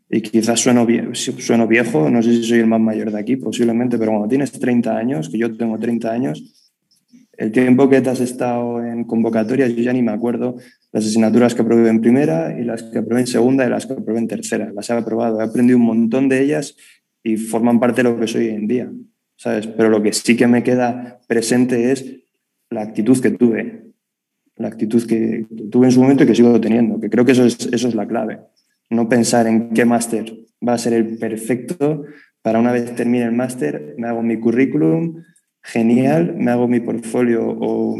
Y quizás sueno, sueno viejo, no sé si soy el más mayor de aquí, posiblemente, pero cuando tienes 30 años, que yo tengo 30 años, el tiempo que te has estado en convocatorias, yo ya ni me acuerdo las asignaturas que aprobé en primera y las que aprobé en segunda y las que aprobé en tercera. Las he aprobado, he aprendido un montón de ellas y forman parte de lo que soy hoy en día, ¿sabes? Pero lo que sí que me queda presente es la actitud que tuve, la actitud que tuve en su momento y que sigo teniendo, que creo que eso es, eso es la clave. No pensar en qué máster va a ser el perfecto para una vez termine el máster, me hago mi currículum, genial, me hago mi portfolio o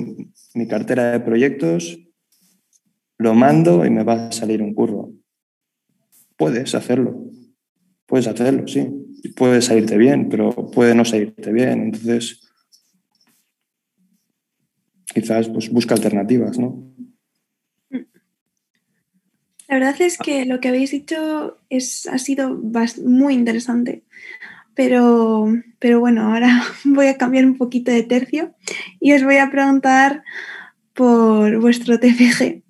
mi cartera de proyectos, lo mando y me va a salir un curro. Puedes hacerlo, puedes hacerlo, sí. Puede salirte bien, pero puede no salirte bien. Entonces, quizás pues, busca alternativas, ¿no? La verdad es que lo que habéis dicho es, ha sido muy interesante, pero, pero bueno, ahora voy a cambiar un poquito de tercio y os voy a preguntar por vuestro TFG.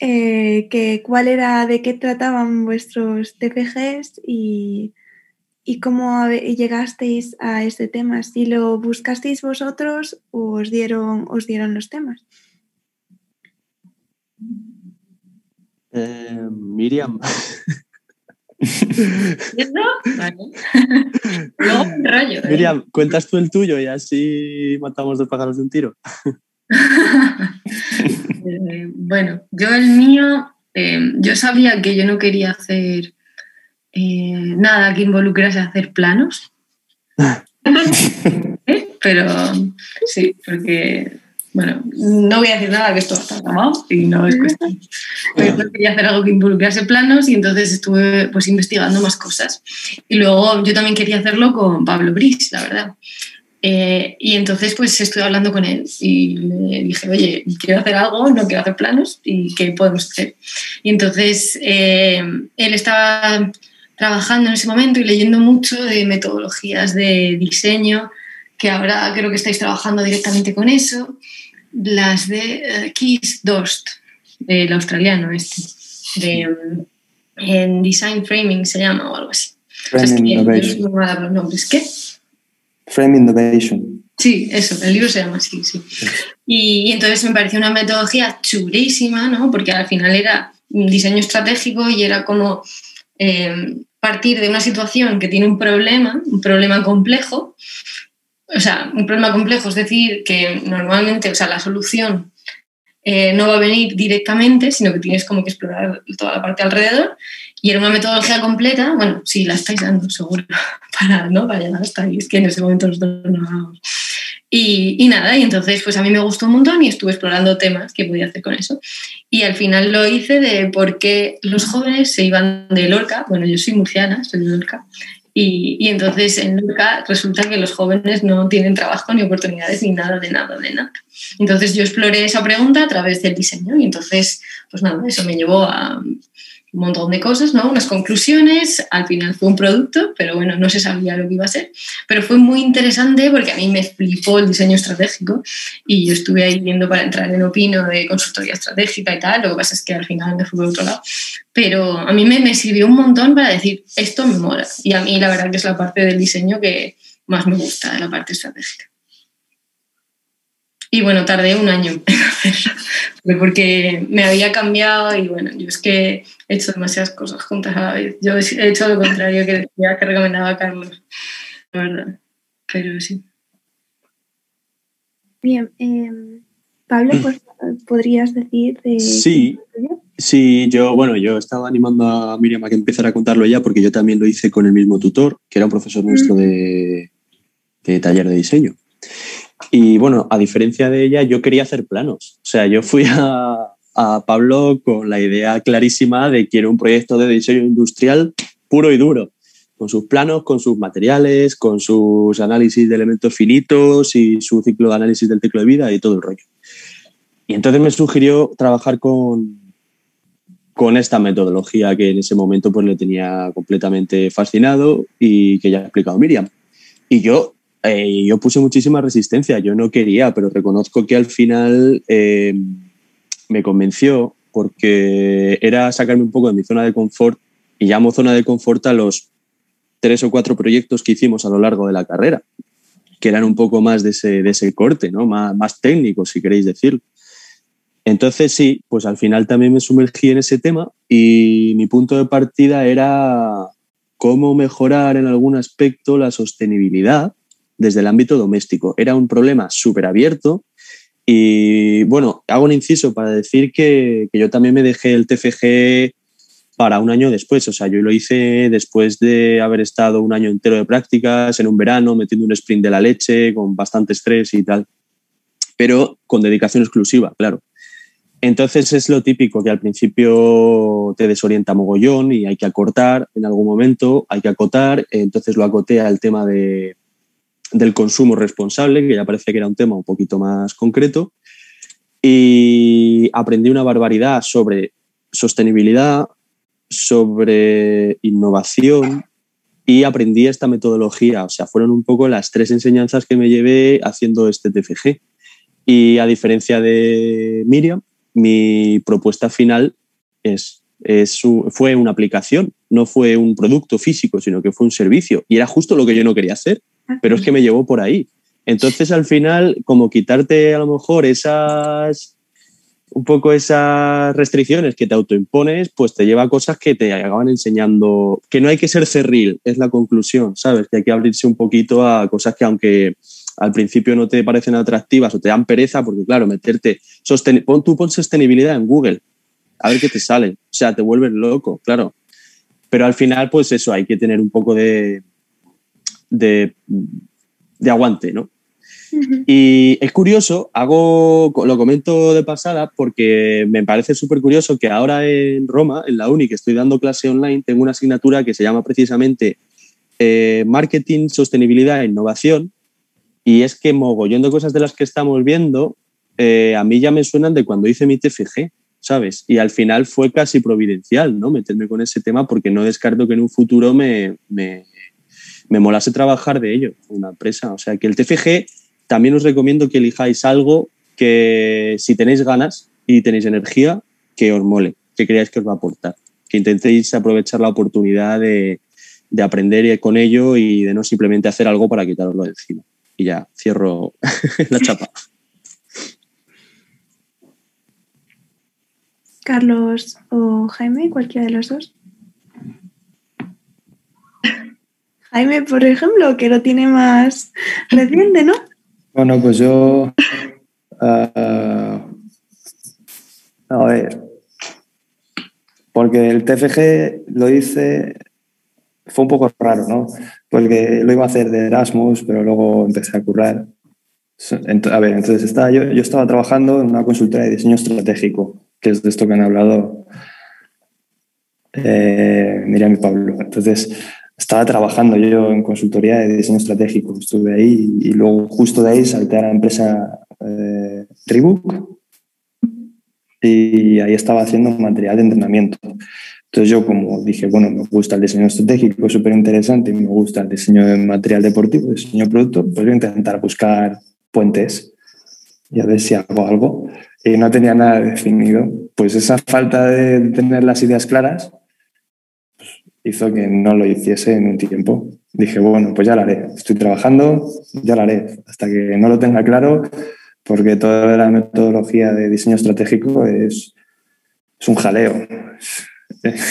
Eh, que cuál era, de qué trataban vuestros TFGs y, ¿Y cómo llegasteis a este tema? ¿Si lo buscasteis vosotros o os dieron, os dieron los temas? Eh, Miriam. rollo, ¿eh? Miriam, cuentas tú el tuyo y así matamos dos pájaros de un tiro. Eh, bueno, yo el mío, yo sabía que yo no quería hacer eh, nada que involucrase hacer planos. ¿Eh? Pero sí, porque, bueno, no voy a decir nada que esto está grabado y no es cuestión. Pero quería hacer algo que involucrase planos y entonces estuve pues investigando más cosas. Y luego yo también quería hacerlo con Pablo Brice, la verdad. Eh, y entonces pues estuve hablando con él y le dije, oye, quiero hacer algo, no quiero hacer planos y qué podemos hacer. Y entonces él estaba trabajando en ese momento y leyendo mucho de metodologías de diseño, que ahora creo que estáis trabajando directamente con eso, las de uh, Keith Dost, del australiano este, de, um, en Design Framing se llama o algo así. Framing Innovation. ¿Qué? Frame Innovation. Sí, eso, el libro se llama así, sí. Y, y, entonces me pareció una metodología chulísima, ¿no? Porque al final era un diseño estratégico y era como eh, partir de una situación que tiene un problema, un problema complejo, o sea, un problema complejo, es decir, que normalmente, o sea, la solución eh, no va a venir directamente, sino que tienes como que explorar toda la parte alrededor. Y era una metodología completa, bueno, sí, la estáis dando seguro, para, ¿no? para llegar hasta ahí, que en ese momento nosotros no vamos. Y, nada, y entonces pues a mí me gustó un montón y estuve explorando temas que podía hacer con eso. Y al final lo hice de por qué los jóvenes se iban de Lorca, bueno, yo soy murciana, soy de Lorca, y, y, entonces en Lorca resulta que los jóvenes no tienen trabajo ni oportunidades ni nada de nada, de nada. Entonces yo exploré esa pregunta a través del diseño y entonces, pues nada, eso me llevó a un montón de cosas, ¿no? Unas conclusiones, al final fue un producto, pero bueno, no se sabía lo que iba a ser. Pero fue muy interesante porque a mí me flipó el diseño estratégico y yo estuve ahí viendo para entrar en Opino de consultoría estratégica y tal, lo que pasa es que al final me fui por otro lado. Pero a mí me, me sirvió un montón para decir, esto me mola. Y a mí la verdad que es la parte del diseño que más me gusta, la parte estratégica. Y bueno, tardé un año en hacerlo, porque me había cambiado y bueno, yo es que he hecho demasiadas cosas juntas a la vez. Yo he hecho lo contrario que decía que recomendaba a Carlos, la verdad. Pero sí. Bien, eh, Pablo, pues, ¿podrías decir de... Sí, Sí, yo, bueno, yo estaba animando a Miriam a que empezara a contarlo ya porque yo también lo hice con el mismo tutor, que era un profesor nuestro de, de taller de diseño. Y bueno, a diferencia de ella, yo quería hacer planos. O sea, yo fui a, a Pablo con la idea clarísima de que quiero un proyecto de diseño industrial puro y duro, con sus planos, con sus materiales, con sus análisis de elementos finitos y su ciclo de análisis del ciclo de vida y todo el rollo. Y entonces me sugirió trabajar con, con esta metodología que en ese momento pues le tenía completamente fascinado y que ya ha explicado Miriam. Y yo, eh, yo puse muchísima resistencia, yo no quería, pero reconozco que al final... Eh, me convenció porque era sacarme un poco de mi zona de confort y llamo zona de confort a los tres o cuatro proyectos que hicimos a lo largo de la carrera, que eran un poco más de ese, de ese corte, ¿no? más, más técnicos, si queréis decir. Entonces sí, pues al final también me sumergí en ese tema y mi punto de partida era cómo mejorar en algún aspecto la sostenibilidad desde el ámbito doméstico. Era un problema súper abierto y bueno, hago un inciso para decir que, yo también me dejé el TFG para un año después. O sea, yo lo hice después de haber estado un año entero de prácticas, en un verano, metiendo un sprint de la leche, con bastante estrés y tal. Pero con dedicación exclusiva, claro. Entonces es lo típico que al principio te desorienta mogollón y hay que acortar en algún momento, hay que acotar. Entonces lo acotea el tema de, del consumo responsable, que ya parece que era un tema un poquito más concreto. Y aprendí una barbaridad sobre sostenibilidad, sobre innovación y aprendí esta metodología. O sea, fueron un poco las tres enseñanzas que me llevé haciendo este TFG. Y a diferencia de Miriam, mi propuesta final es, es, fue una aplicación, no fue un producto físico, sino que fue un servicio. Y era justo lo que yo no quería hacer pero es que me llevó por ahí. Entonces, al final, como quitarte a lo mejor esas, un poco esas restricciones que te autoimpones, pues te lleva a cosas que te acaban enseñando, que no hay que ser cerril, es la conclusión, ¿sabes? Que hay que abrirse un poquito a cosas que aunque al principio no te parecen atractivas o te dan pereza, porque claro, meterte, pon, tú pon sostenibilidad en Google, a ver qué te sale, o sea, te vuelves loco, claro. Pero al final, pues eso, hay que tener un poco de, de, aguante, ¿no? Y es curioso, hago, lo comento de pasada porque me parece súper curioso que ahora en Roma, en la uni, que estoy dando clase online, tengo una asignatura que se llama precisamente eh, Marketing, Sostenibilidad e Innovación. Y es que mogollón de cosas de las que estamos viendo, eh, a mí ya me suenan de cuando hice mi TFG, ¿sabes? Y al final fue casi providencial, ¿no? Meterme con ese tema porque no descarto que en un futuro me, me me molase trabajar de ello, una empresa. O sea, que el TFG también os recomiendo que elijáis algo que si tenéis ganas y tenéis energía, que os mole, que creáis que os va a aportar, que intentéis aprovechar la oportunidad de, de aprender con ello y de no simplemente hacer algo para quitaroslo de encima. Y ya, cierro la chapa. Carlos o Jaime, cualquiera de los dos. Jaime, por ejemplo, que lo tiene más reciente, ¿no? Bueno, pues yo. Ah, a ver. Porque el TFG lo hice. Fue un poco raro, ¿no? Porque lo iba a hacer de Erasmus, pero luego empecé a currar. A ver, entonces estaba, yo, yo estaba trabajando en una consultora de diseño estratégico, que es de esto que han hablado eh, Miriam y Pablo. Entonces, estaba trabajando yo en consultoría de diseño estratégico, estuve ahí y luego justo de ahí salté a la empresa eh, Reebok y ahí estaba haciendo material de entrenamiento. Entonces yo como dije, bueno, me gusta el diseño estratégico, es súper interesante y me gusta el diseño de material deportivo, diseño de producto, pues voy a intentar buscar puentes y a ver si hago algo. Y no tenía nada definido. Pues esa falta de tener las ideas claras hizo que no lo hiciese en un tiempo. Dije, bueno, pues ya lo haré. Estoy trabajando, ya lo haré. Hasta que no lo tenga claro, porque toda la metodología de diseño estratégico es, es un jaleo.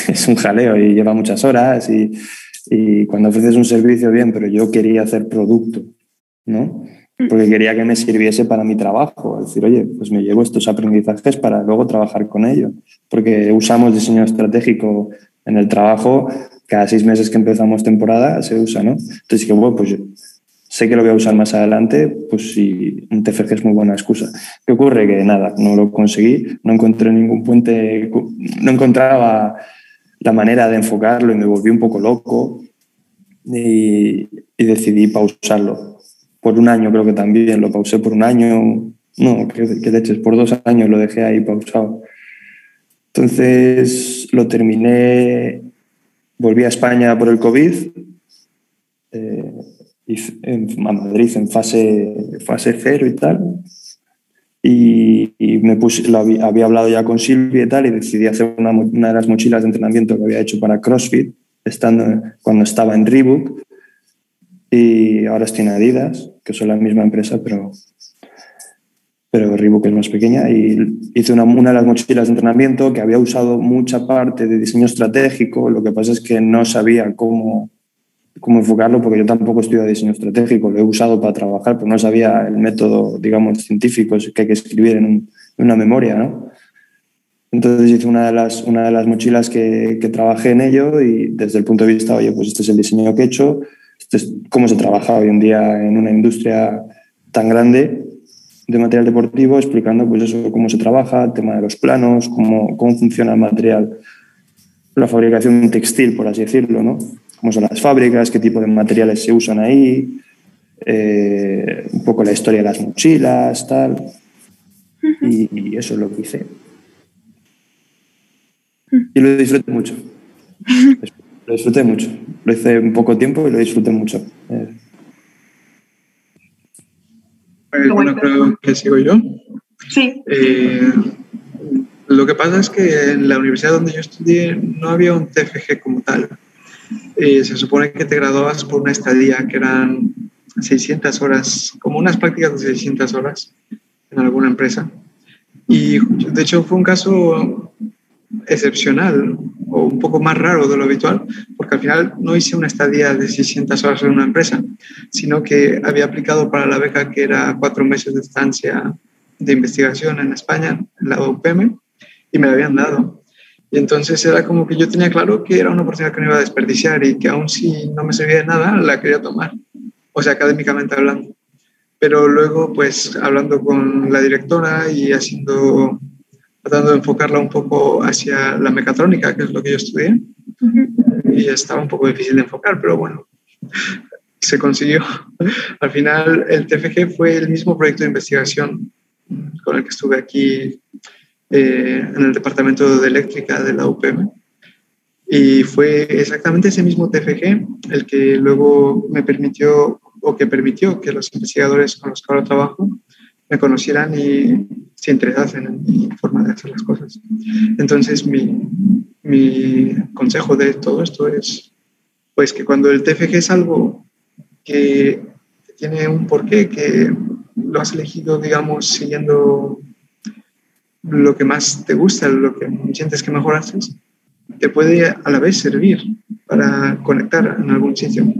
Es un jaleo y lleva muchas horas y, y, cuando ofreces un servicio bien, pero yo quería hacer producto, ¿no? porque quería que me sirviese para mi trabajo. Es decir, oye, pues me llevo estos aprendizajes para luego trabajar con ellos, porque usamos diseño estratégico en el trabajo cada seis meses que empezamos temporada se usa, ¿no? Entonces dije, bueno, pues sé que lo voy a usar más adelante, pues si un TFG es muy buena excusa. ¿Qué ocurre? Que nada, no lo conseguí, no encontré ningún puente, no encontraba la manera de enfocarlo y me volví un poco loco y, decidí pausarlo. Por un año creo que también, lo pausé por un año, no, que, que leches, por dos años lo dejé ahí pausado. Entonces lo terminé, volví a España por el COVID, eh, en, a Madrid en fase, fase cero y tal. Y, me puse, había, hablado ya con Silvia y tal, y decidí hacer una, de las mochilas de entrenamiento que había hecho para CrossFit, cuando estaba en Reebok, y ahora estoy en Adidas, que son la misma empresa, pero, pero Reebok es más pequeña. Y hice una, una de las mochilas de entrenamiento que había usado mucha parte de diseño estratégico, lo que pasa es que no sabía cómo cómo enfocarlo, porque yo tampoco estudio diseño estratégico, lo he usado para trabajar, pero no sabía el método, digamos, científico que hay que escribir en, un, en una memoria, ¿no? Entonces hice una de las, una de las mochilas que, que, trabajé en ello y desde el punto de vista, oye, pues este es el diseño que he hecho, este es cómo se trabaja hoy en día en una industria tan grande de material deportivo, explicando pues eso, cómo se trabaja, el tema de los planos, cómo, cómo funciona el material, la fabricación textil, por así decirlo, ¿no? cómo son las fábricas, qué tipo de materiales se usan ahí, eh, un poco la historia de las mochilas, tal. Uh -huh. y, y, eso es lo que hice. Y lo disfruté mucho. lo disfruté mucho. Lo hice en poco tiempo y lo disfruté mucho. Eh. Bueno, creo que sigo yo. Sí. Eh, lo que pasa es que en la universidad donde yo estudié no había un TFG como tal eh, se supone que te graduabas por una estadía que eran 600 horas, como unas prácticas de 600 horas en alguna empresa. Y de hecho fue un caso excepcional poco más raro de lo habitual, porque al final no hice una estadía de 600 horas en una empresa, sino que había aplicado para la beca que era cuatro meses de estancia de investigación en España, en la UPM, y me la habían dado. Y entonces era como que yo tenía claro que era una oportunidad que no iba a desperdiciar y que aún si no me servía de nada, la quería tomar, o sea, académicamente hablando. Pero luego, pues, hablando con la directora y haciendo, tratando de enfocarla un poco hacia la mecatrónica, que es lo que yo estudié, uh -huh. y estaba un poco difícil de enfocar, pero bueno, se consiguió. Al final, el TFG fue el mismo proyecto de investigación con el que estuve aquí eh, en el departamento de eléctrica de la UPM. Y fue exactamente ese mismo TFG el que luego me permitió o que permitió que los investigadores con los que ahora trabajo me conocieran y se interesasen en mi forma de hacer las cosas. Entonces, mi, mi consejo de todo esto es pues que cuando el TFG es algo que tiene un porqué, que lo has elegido, digamos, siguiendo lo que más te gusta, lo que sientes que mejor haces, te puede a la vez servir para conectar en algún sitio.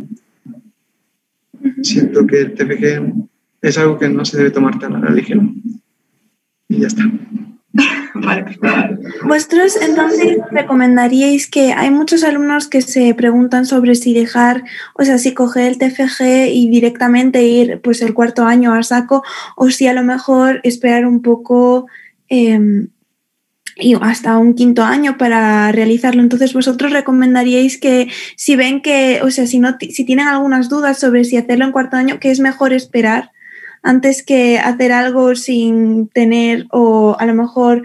Siento que el TFG es algo que no se debe tomar tan a la ligera. Y ya está. Vale. Vosotros entonces recomendaríais que hay muchos alumnos que se preguntan sobre si dejar, o sea, si coger el TFG y directamente ir pues el cuarto año a saco o si a lo mejor esperar un poco eh, y hasta un quinto año para realizarlo. Entonces, vosotros recomendaríais que si ven que, o sea, si, no, si tienen algunas dudas sobre si hacerlo en cuarto año, que es mejor esperar antes que hacer algo sin tener o a lo mejor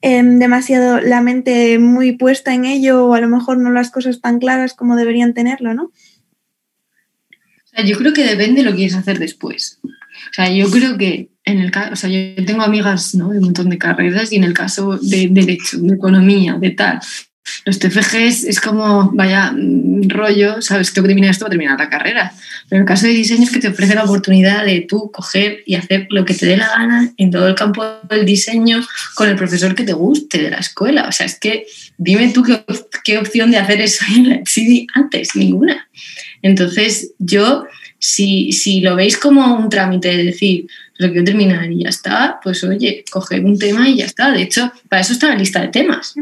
eh, demasiado la mente muy puesta en ello o a lo mejor no las cosas tan claras como deberían tenerlo, ¿no? Yo creo que depende de lo que quieres hacer después. O sea, yo creo que en el caso, o sea, yo tengo amigas ¿no? de un montón de carreras y en el caso de derecho, de economía, de tal, los TFGs es como, vaya rollo, sabes, tengo que terminar esto para terminar la carrera. Pero en el caso de diseño es que te ofrece la oportunidad de tú coger y hacer lo que te dé la gana en todo el campo del diseño con el profesor que te guste de la escuela. O sea, es que dime tú qué, qué opción de hacer eso en la CD antes, ninguna. Entonces, yo si, si lo veis como un trámite de decir, lo quiero terminar y ya está, pues oye, coger un tema y ya está. De hecho, para eso está la lista de temas.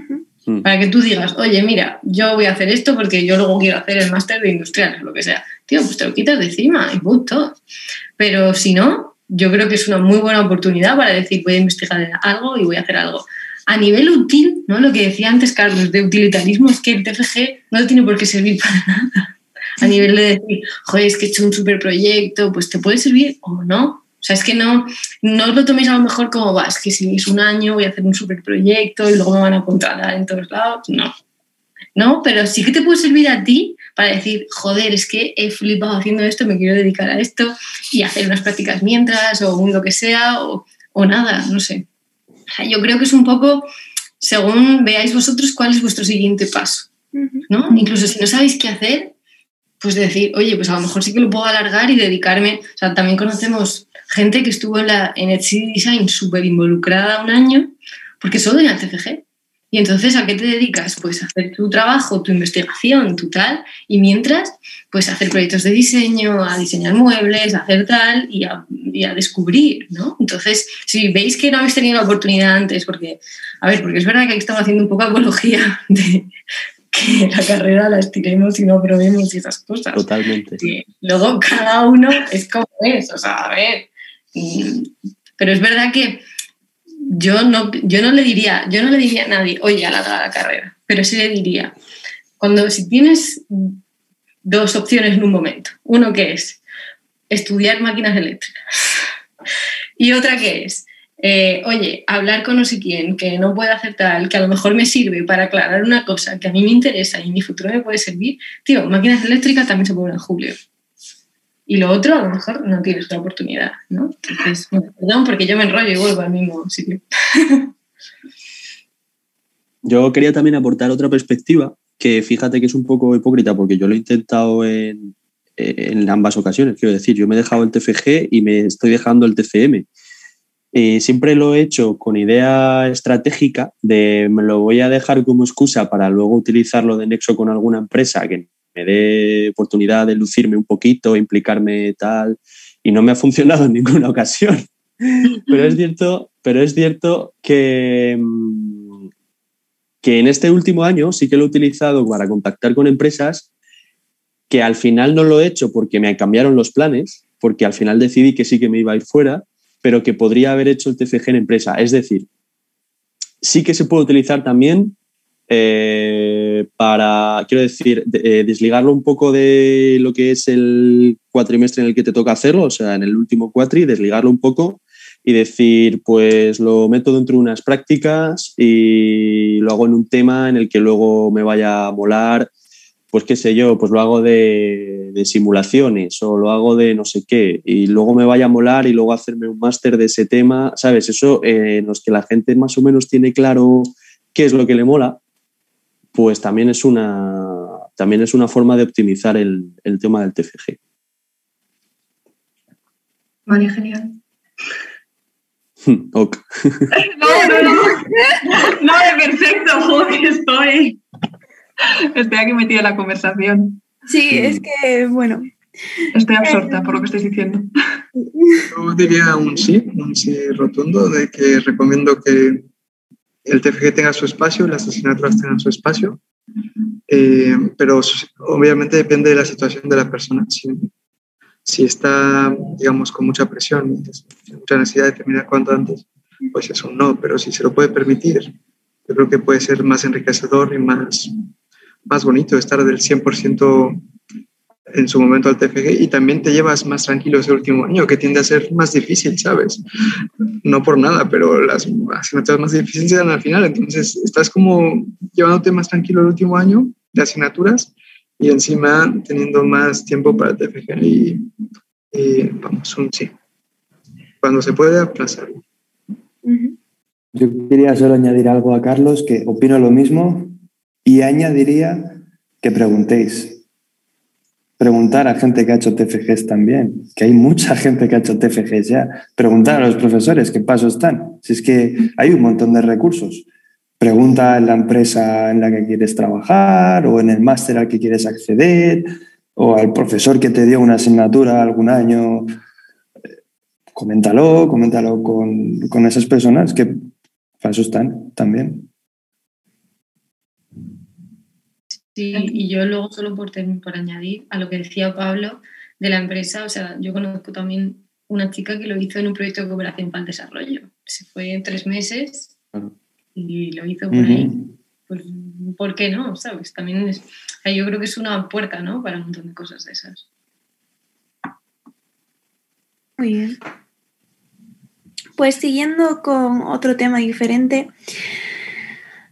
Mm. Para que tú digas, oye, mira, yo voy a hacer esto porque yo luego quiero hacer el máster de industriales, lo que sea. Tío, pues te lo quitas de encima y punto. Pero si no, yo creo que es una muy buena oportunidad para decir, voy a investigar algo y voy a hacer algo. A nivel útil, ¿no? lo que decía antes Carlos de utilitarismo es que el TFG no tiene por qué servir para nada. A nivel de decir, joder, es que he hecho un super proyecto, pues te puede servir o no. O sea, es que no, no os lo toméis a lo mejor como, vas, que si es un año voy a hacer un super proyecto y luego me van a contratar en todos lados. No. No, pero sí que te puede servir a ti para decir, joder, es que he flipado haciendo esto, me quiero dedicar a esto y hacer unas prácticas mientras o un lo que sea o, o nada, no sé. O sea, yo creo que es un poco, según veáis vosotros, cuál es vuestro siguiente paso. ¿no? Incluso si no sabéis qué hacer, pues decir, oye, pues a lo mejor sí que lo puedo alargar y dedicarme. O sea, también conocemos gente que estuvo en, la, en Design súper involucrada un año, porque solo en el TFG. Y entonces, ¿a qué te dedicas? Pues a hacer tu trabajo, tu investigación, tu tal, y mientras, pues a hacer proyectos de diseño, a diseñar muebles, a hacer tal y a, y a descubrir, ¿no? Entonces, si veis que no habéis tenido la oportunidad antes, porque, a ver, porque es verdad que aquí estamos haciendo un poco apología de que la carrera la estiremos y no probemos y esas cosas. Totalmente. Sí. Luego cada uno es como es, o sea, a ver. Pero es verdad que yo no, yo no le diría, yo no le diría a nadie, oye, alarga la carrera, pero sí le diría, cuando si tienes dos opciones en un momento, uno que es estudiar máquinas eléctricas y otra que es, eh, oye, hablar con no sé quién, que no puede hacer tal, que a lo mejor me sirve para aclarar una cosa que a mí me interesa y mi futuro me puede servir, tío, máquinas eléctricas también se pueden en julio. Y lo otro, a lo mejor no tienes la oportunidad, ¿no? Entonces, perdón porque yo me enrollo y vuelvo al mismo sitio. Yo quería también aportar otra perspectiva que fíjate que es un poco hipócrita porque yo lo he intentado en, en ambas ocasiones. Quiero decir, yo me he dejado el TFG y me estoy dejando el TFM. Eh, siempre lo he hecho con idea estratégica de me lo voy a dejar como excusa para luego utilizarlo de nexo con alguna empresa que me dé oportunidad de lucirme un poquito, implicarme tal, y no me ha funcionado en ninguna ocasión. Pero es cierto, pero es cierto que, mm, que en este último año sí que lo he utilizado para contactar con empresas que al final no lo he hecho porque me cambiaron los planes, porque al final decidí que sí que me iba a ir fuera, pero que podría haber hecho el TFG en empresa. Es decir, sí que se puede utilizar también eh, para, quiero decir, de- eh, desligarlo un poco de lo que es el cuatrimestre en el que te toca hacerlo, o sea, en el último cuatri, desligarlo un poco y decir, pues lo meto dentro de unas prácticas y lo hago en un tema en el que luego me vaya a molar, pues qué sé yo, pues lo hago de, de simulaciones o lo hago de no sé qué y luego me vaya a molar y luego hacerme un máster de ese tema, ¿sabes? Eso eh, en los que la gente más o menos tiene claro qué es lo que le mola, pues también es una, también es una forma de optimizar el, el tema del TFG. Vale, genial. Ok. No, no, no. Vale, perfecto, joder, estoy. Estoy aquí metida en la conversación. Sí, es que, bueno, Estoy absorta por lo que estáis diciendo. Yo diría un sí, un sí rotundo, de que recomiendo que el TFG tenga su espacio, las asignaturas tengan su espacio, eh, pero obviamente depende de la situación de la persona. Si, si está, digamos, con mucha presión mucha necesidad de terminar cuanto antes, pues es un no, pero si se lo puede permitir, yo creo que puede ser más enriquecedor y más, más bonito estar del 100% en su momento al TFG y también te llevas más tranquilo ese último año, que tiende a ser más difícil, ¿sabes? No por nada, pero las asignaturas más difíciles eran al final, entonces estás como llevándote más tranquilo el último año de asignaturas y encima teniendo más tiempo para el TFG y, vamos, sí. Cuando se puede aplazarlo. Yo quería solo añadir algo a Carlos, que opino lo mismo y añadiría que preguntéis. Preguntar a gente que ha hecho TFGs también, que hay mucha gente que ha hecho TFGs ya. Preguntar a los profesores qué paso están. Si es que hay un montón de recursos. Pregunta en la empresa en la que quieres trabajar o en el máster al que quieres acceder o al profesor que te dio una asignatura algún año, coméntalo, coméntalo con, con esas personas que para están también. Sí, y yo luego solo por, por añadir a lo que decía Pablo de la empresa, o sea, yo conozco también una chica que lo hizo en un proyecto de cooperación para el desarrollo. Se fue en tres meses y lo hizo por ahí. Pues, ¿por qué no? ¿Sabes? También es, yo creo que es una puerta, ¿no? Para un montón de cosas de esas. Muy bien. Pues siguiendo con otro tema diferente,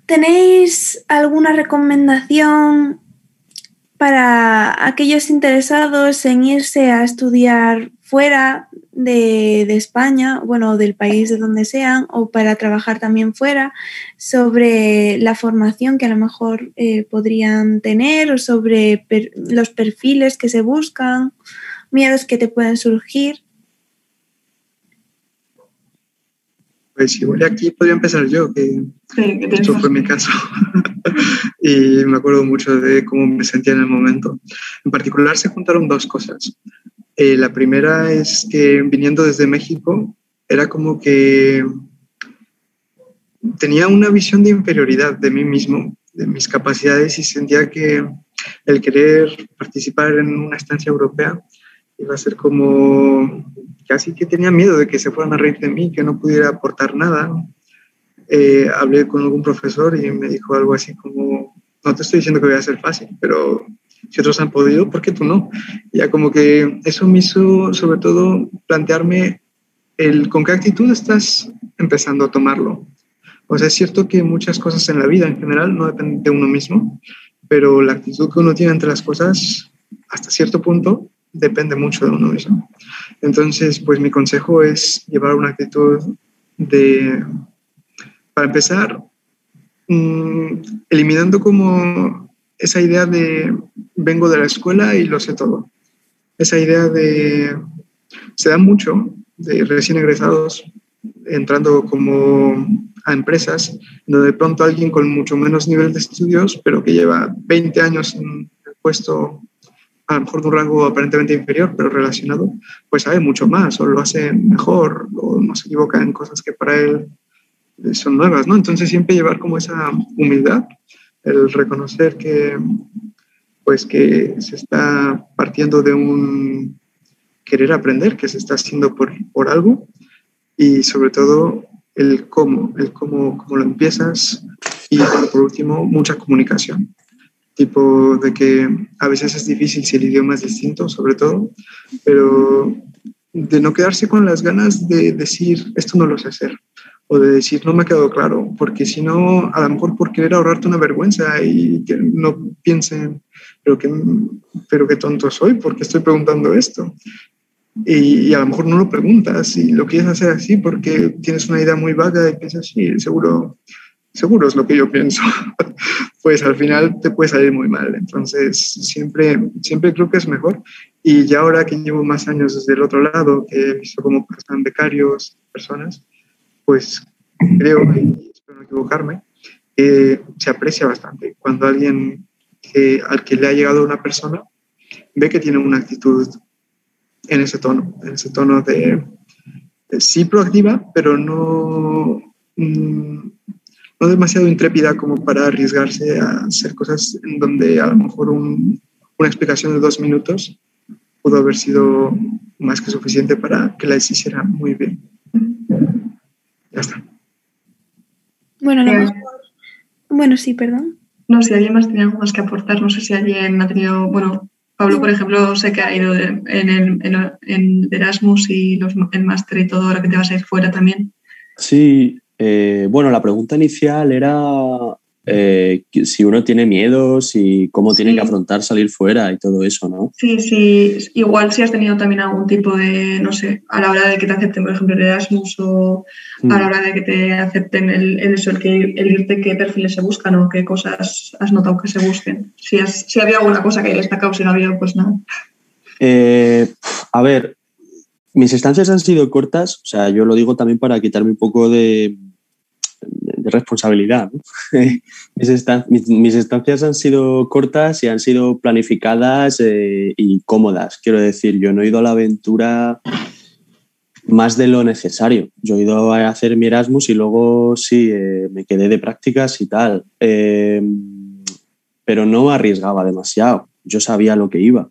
¿tenéis alguna recomendación para aquellos interesados en irse a estudiar fuera de, España, bueno, del país de donde sean, o para trabajar también fuera, sobre la formación que a lo mejor eh, podrían tener o sobre los perfiles que se buscan, miedos que te pueden surgir. Pues igual aquí podría empezar yo, que esto fue mi caso. y me acuerdo mucho de cómo me sentía en el momento. En particular se juntaron dos cosas. Eh, la primera es que viniendo desde México era como que tenía una visión de inferioridad de mí mismo, de mis capacidades y sentía que el querer participar en una estancia europea iba a ser como casi que tenía miedo de que se fueran a reír de mí, que no pudiera aportar nada. Eh, hablé con algún profesor y me dijo algo así como, no te estoy diciendo que voy a ser fácil, pero si otros han podido, ¿por qué tú no? Ya como que eso me hizo sobre todo plantearme el con qué actitud estás empezando a tomarlo. O sea, es cierto que muchas cosas en la vida en general no dependen de uno mismo, pero la actitud que uno tiene ante las cosas, hasta cierto punto, depende mucho de uno mismo. Entonces, pues mi consejo es llevar una actitud de, para empezar, mm, eliminando como esa idea de vengo de la escuela y lo sé todo. Esa idea de, se da mucho de recién egresados entrando como a empresas, donde de pronto alguien con mucho menos nivel de estudios, pero que lleva 20 años en el puesto a lo mejor de un rango aparentemente inferior, pero relacionado, pues sabe mucho más o lo hace mejor o no se equivoca en cosas que para él son nuevas, ¿no? Entonces siempre llevar como esa humildad, el reconocer que pues que se está partiendo de un querer aprender, que se está haciendo por, por algo y sobre todo el cómo, el cómo, cómo lo empiezas y por último mucha comunicación tipo de que a veces es difícil si el idioma es distinto, sobre todo, pero de no quedarse con las ganas de decir, esto no lo sé hacer, o de decir, no me ha quedado claro, porque si no, a lo mejor por querer ahorrarte una vergüenza y que no piensen, pero que, pero qué tonto soy, porque estoy preguntando esto. Y, y, a lo mejor no lo preguntas y lo quieres hacer así porque tienes una idea muy vaga y piensas, sí, seguro, seguro es lo que yo pienso, pues al final te puede salir muy mal. Entonces, siempre, siempre creo que es mejor. Y ya ahora que llevo más años desde el otro lado, que he visto cómo pasan becarios, personas, pues creo, y espero no equivocarme, que se aprecia bastante cuando alguien al que le ha llegado una persona ve que tiene una actitud en ese tono, en ese tono de, de sí proactiva, pero no, mm, no demasiado intrépida como para arriesgarse a hacer cosas en donde a lo mejor una explicación de dos minutos pudo haber sido más que suficiente para que la hiciera muy bien. Ya está. Bueno, bueno, sí, perdón. No, si alguien más tiene algo más que aportar, no sé si alguien ha tenido, bueno, Pablo, por ejemplo, sé que ha ido en, en Erasmus y los, el máster y todo, ahora que te vas a ir fuera también. Sí, eh, bueno, la pregunta inicial era eh, si uno tiene miedos y cómo tiene que afrontar salir fuera y todo eso, ¿no? Sí, sí. Igual si has tenido también algún tipo de, no sé, a la hora de que te acepten, por ejemplo, el Erasmus o a la mm. hora de que te acepten el, eso, el, que, el irte, qué perfiles se buscan o qué cosas has notado que se busquen. Si, has, si había alguna cosa que haya destacado, si no había, pues nada. Eh, a ver, mis estancias han sido cortas, o sea, yo lo digo también para quitarme un poco de, de responsabilidad. mis, estancias han sido cortas y han sido planificadas eh, y cómodas. Quiero decir, yo no he ido a la aventura más de lo necesario. Yo he ido a hacer mi Erasmus y luego sí, eh, me quedé de prácticas y tal. Em, pero no arriesgaba demasiado. Yo sabía lo que iba.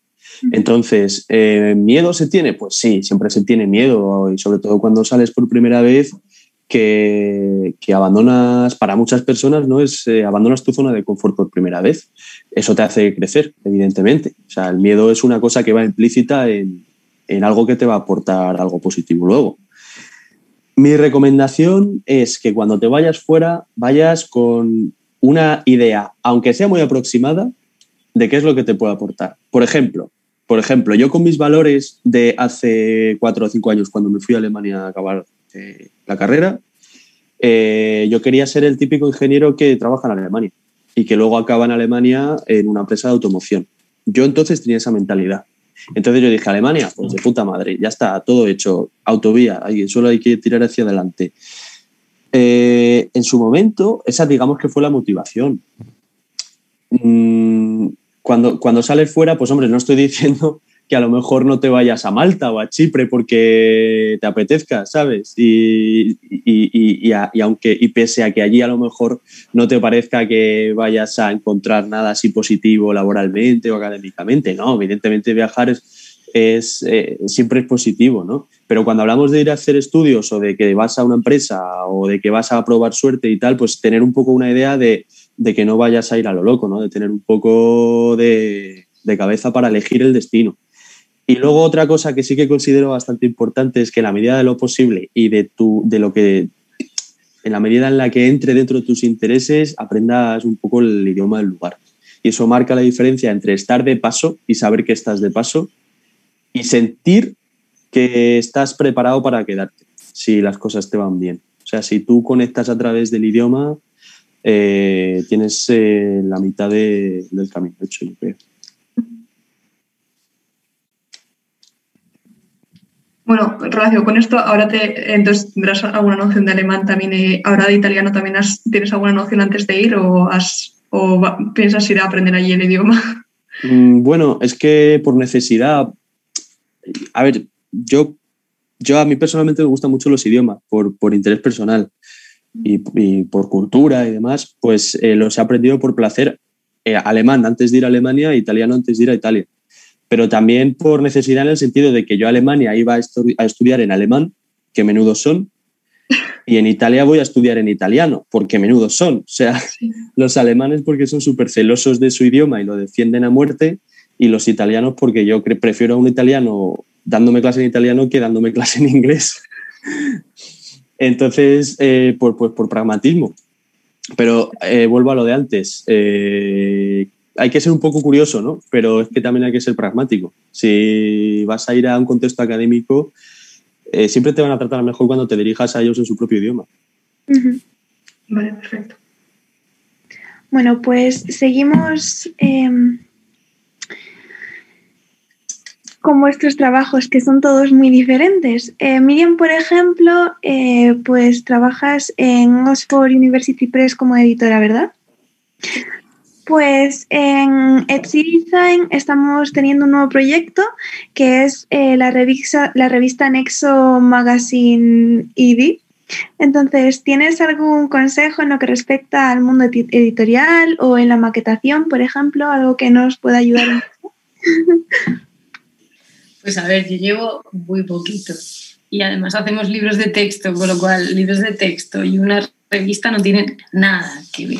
Entonces, eh, ¿miedo se tiene? Pues sí, siempre se tiene miedo y sobre todo cuando sales por primera vez que, abandonas, para muchas personas, ¿no? Es, eh, abandonas tu zona de confort por primera vez. Eso te hace crecer, evidentemente. O sea, el miedo es una cosa que va implícita en, en algo que te va a aportar algo positivo luego. Mi recomendación es que cuando te vayas fuera, vayas con una idea, aunque sea muy aproximada, de qué es lo que te puede aportar. Por ejemplo, por ejemplo, yo con mis valores de hace cuatro o cinco años, cuando me fui a Alemania a acabar eh, la carrera, eh, yo quería ser el típico ingeniero que trabaja en Alemania y que luego acaba en Alemania en una empresa de automoción. Yo entonces tenía esa mentalidad. Entonces yo dije, Alemania, pues de puta madre, ya está, todo hecho, autovía, solo hay que tirar hacia adelante. Eh, en su momento, esa digamos que fue la motivación. Mm, cuando, cuando sales fuera, pues hombre, no estoy diciendo que a lo mejor no te vayas a Malta o a Chipre porque te apetezca, ¿sabes? Y, y, aunque, y pese a que allí a lo mejor no te parezca que vayas a encontrar nada así positivo laboralmente o académicamente, no, evidentemente viajar es, eh, siempre es positivo, ¿no? Pero cuando hablamos de ir a hacer estudios o de que vas a una empresa o de que vas a probar suerte y tal, pues tener un poco una idea de, que no vayas a ir a lo loco, ¿no? De tener un poco de cabeza para elegir el destino. Y luego otra cosa que sí que considero bastante importante es que en la medida de lo posible y de, tu, de lo que, en la medida en la que entre dentro de tus intereses, aprendas un poco el idioma del lugar. Y eso marca la diferencia entre estar de paso y saber que estás de paso y sentir que estás preparado para quedarte si las cosas te van bien. O sea, si tú conectas a través del idioma, eh, tienes eh, la mitad del camino hecho, yo creo. Bueno, relacionado con esto, ahora te, entonces tendrás alguna noción de alemán también, y ahora de italiano también tienes alguna noción antes de ir o, has, o piensas ir a aprender allí el idioma. Mm, bueno, es que por necesidad, a ver, yo, yo a mí personalmente me gustan mucho los idiomas, por, por interés personal y, por cultura y demás, pues eh, los he aprendido por placer eh, alemán antes de ir a Alemania, italiano antes de ir a Italia pero también por necesidad en el sentido de que yo a Alemania iba a, estudiar en alemán, que menudo son, y en Italia voy a estudiar en italiano, porque menudo son. O sea, los alemanes porque son súper celosos de su idioma y lo defienden a muerte, y los italianos porque yo prefiero a un italiano dándome clase en italiano que dándome clase en inglés. Entonces, eh, por, pues, por pragmatismo. Pero eh, vuelvo a lo de antes. Eh, hay que ser un poco curioso, ¿no? Pero es que también hay que ser pragmático. Si vas a ir a un contexto académico, eh, siempre te van a tratar mejor cuando te dirijas a ellos en su propio idioma. Vale, perfecto. Bueno, pues seguimos em, con vuestros trabajos, que son todos muy diferentes. Eh, Miriam, por ejemplo, eh, pues trabajas en Oxford University Press como editora, ¿verdad? Pues en Etsy Design estamos teniendo un nuevo proyecto que es eh, la, revista, la revista Nexo Magazine ED. Entonces, ¿tienes algún consejo en lo que respecta al mundo editorial o en la maquetación, por ejemplo? Algo que nos pueda ayudar. Pues a ver, yo llevo muy poquito y además hacemos libros de texto, con lo cual libros de texto y una revista no tienen nada que ver.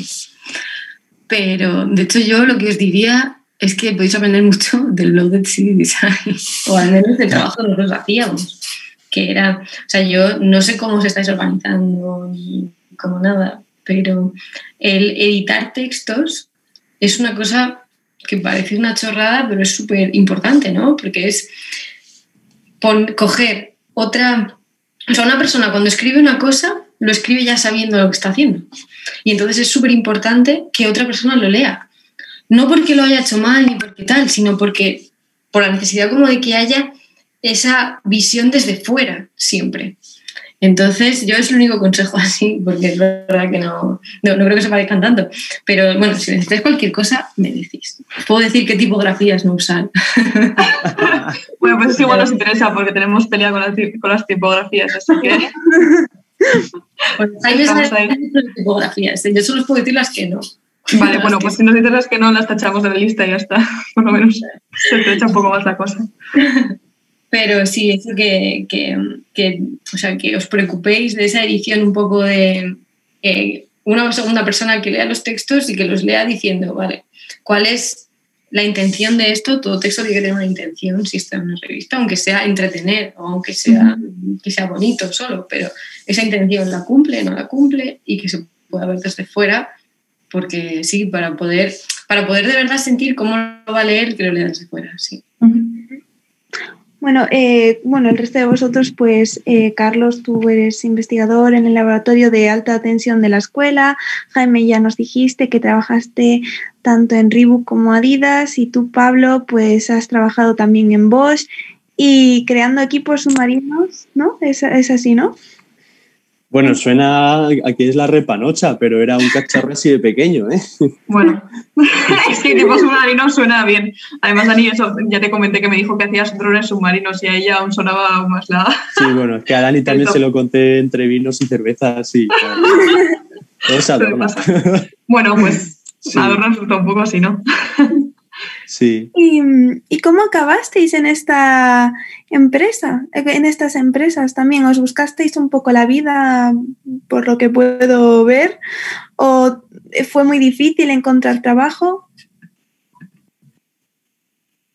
Pero de hecho yo lo que os diría es que podéis aprender mucho del blog de CD Design, o al menos del trabajo que nosotros hacíamos, que era, o sea, yo no sé cómo os estáis organizando ni como nada, pero el editar textos es una cosa que parece una chorrada, pero es súper importante, ¿no? Porque es coger otra, o sea, una persona cuando escribe una cosa, lo escribe ya sabiendo lo que está haciendo. Y entonces es súper importante que otra persona lo lea. No porque lo haya hecho mal ni porque tal, sino porque por la necesidad como de que haya esa visión desde fuera siempre. Entonces, yo es el único consejo así, porque es verdad que no, no, creo que se parezcan tanto. Pero bueno, si necesitáis cualquier cosa, me decís. Puedo decir qué tipografías no usar. bueno, pues es igual nos interesa porque tenemos pelea con, con las tipografías, así que. Hay tipografías. Yo solo os puedo decir las que no. Vale, bueno, pues si nos dices las que no, las tachamos de la lista y ya está. Por lo menos se te echa un poco más la cosa. Pero sí, eso que, o sea, que os preocupéis de esa edición un poco de una segunda persona que lea los textos y que los lea diciendo, vale, ¿cuál es la intención de esto? Todo texto tiene que tener una intención si está en una revista, aunque sea entretener o aunque sea, que sea bonito solo, pero esa intención la cumple, no la cumple y que se pueda ver desde fuera, porque sí, para poder, para poder de verdad sentir cómo lo va a leer, que lo lea desde fuera, sí. Bueno, eh, bueno, el resto de vosotros, pues eh, Carlos, tú eres investigador en el laboratorio de alta tensión de la escuela. Jaime, ya nos dijiste que trabajaste tanto en Reebok como Adidas y tú, Pablo, pues has trabajado también en Bosch y creando equipos submarinos, ¿no? Es, es así, ¿no? Bueno, suena a que es la repanocha, pero era un cacharro así de pequeño, ¿eh? Bueno, es que tipo submarino suena bien. Además, Dani, eso, ya te comenté que me dijo que hacías drones submarinos y a ella aún sonaba aún más la... Sí, bueno, es que a Dani también se lo conté entre vinos y cervezas y... Todo se adorna. Bueno, pues sí. adorna un poco así, ¿no? Sí. ¿Y, cómo acabasteis en esta empresa? En estas empresas también, ¿os buscasteis un poco la vida por lo que puedo ver? ¿O fue muy difícil encontrar trabajo?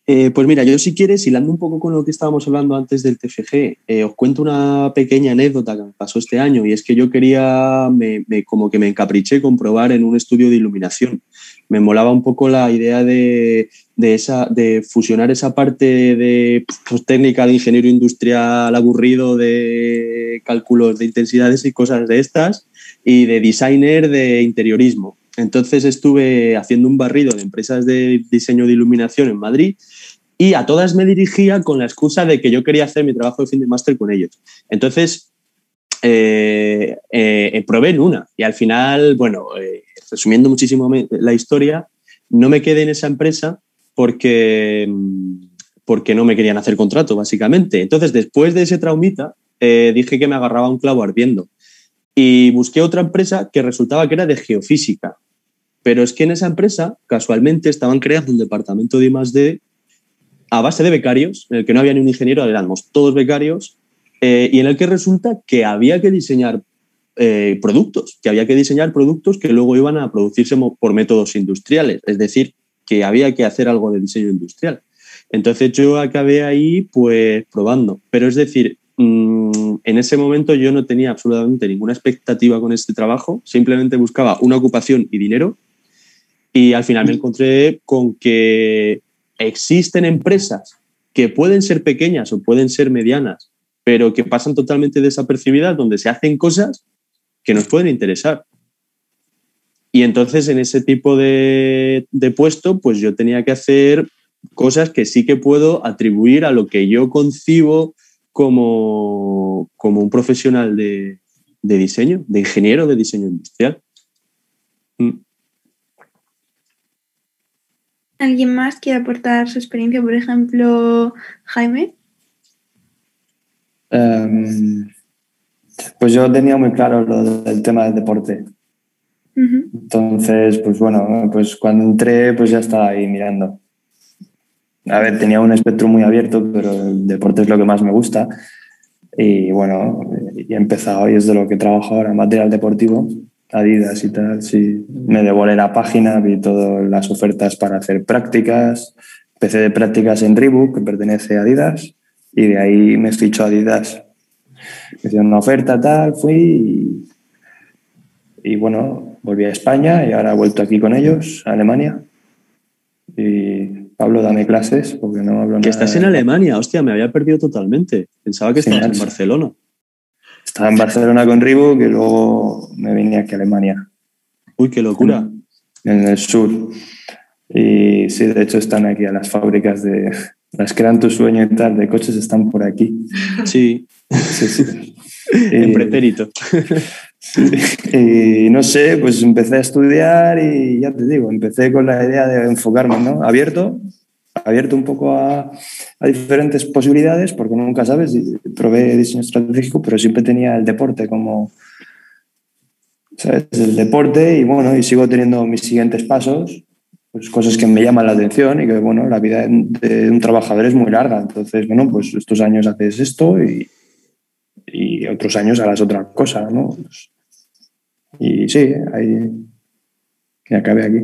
Eh, pues mira, yo si quieres, hilando un poco con lo que estábamos hablando antes del TFG, eh, os cuento una pequeña anécdota que me pasó este año y es que yo quería, me, como que me encapriché comprobar en un estudio de iluminación. Me molaba un poco la idea de, esa, de fusionar esa parte de pues, técnica de ingeniero industrial aburrido de cálculos de intensidades y cosas de estas y de designer de interiorismo. Entonces estuve haciendo un barrido de empresas de diseño de iluminación en Madrid y a todas me dirigía con la excusa de que yo quería hacer mi trabajo de fin de máster con ellos. Entonces, eh, eh, probé en una y al final, bueno, eh, resumiendo muchísimo la historia, no me quedé en esa empresa porque, porque no me querían hacer contrato, básicamente. Entonces, después de ese traumita, dije que me agarraba un clavo ardiendo y busqué otra empresa que resultaba que era de geofísica. Pero es que en esa empresa, casualmente, estaban creando un departamento de I+.D a base de becarios, en el que no había ni un ingeniero, éramos todos becarios, eh, y en el que resulta que había que diseñar eh, productos, que había que diseñar productos que luego iban a producirse por métodos industriales, es decir, que había que hacer algo de diseño industrial. Entonces yo acabé ahí pues probando, pero es decir, mm, en ese momento yo no tenía absolutamente ninguna expectativa con este trabajo, simplemente buscaba una ocupación y dinero y al final me encontré con que existen empresas que pueden ser pequeñas o pueden ser medianas, pero que pasan totalmente desapercibidas, donde se hacen cosas que nos pueden interesar. Y entonces en ese tipo de, puesto, pues yo tenía que hacer cosas que sí que puedo atribuir a lo que yo concibo como, como un profesional de, de diseño, de ingeniero de diseño industrial. Mm. ¿Alguien más quiere aportar su experiencia? Por ejemplo, Jaime. Em, pues yo tenía muy claro lo del tema del deporte. Entonces, pues bueno, pues cuando entré, pues ya estaba ahí mirando. A ver, tenía un espectro muy abierto, pero el deporte es lo que más me gusta. Y bueno, he empezado y es de lo que trabajo ahora, material deportivo. Adidas y tal, sí. Me devolé la página, vi todas las ofertas para hacer prácticas. Empecé de prácticas en Reebok, que pertenece a Adidas, y de ahí me fichó Adidas. Me hicieron una oferta, tal, fui y, bueno, volví a España y ahora he vuelto aquí con ellos, a Alemania. Y Pablo, dame clases porque no hablo Que estás en Alemania, hostia, me había perdido totalmente. Pensaba que estabas en Barcelona. Estaba en Barcelona con Reebok y luego me vine aquí a Alemania. Uy, qué locura. En, el sur. Y sí, de hecho están aquí a las fábricas de las que eran tu sueño y tal, de coches están por aquí. Sí, Sí, sí. en pretérito. Y no sé, pues empecé a estudiar y ya te digo, empecé con la idea de enfocarme, ¿no? Abierto, abierto un poco a, a diferentes posibilidades, porque nunca sabes, probé diseño estratégico, pero siempre tenía el deporte como, ¿sabes? El deporte y bueno, y sigo teniendo mis siguientes pasos, pues cosas que me llaman la atención y que, bueno, la vida de un trabajador es muy larga, entonces, bueno, pues estos años haces esto y, y otros años harás otra cosa, ¿no? Y sí, ahí que acabe aquí.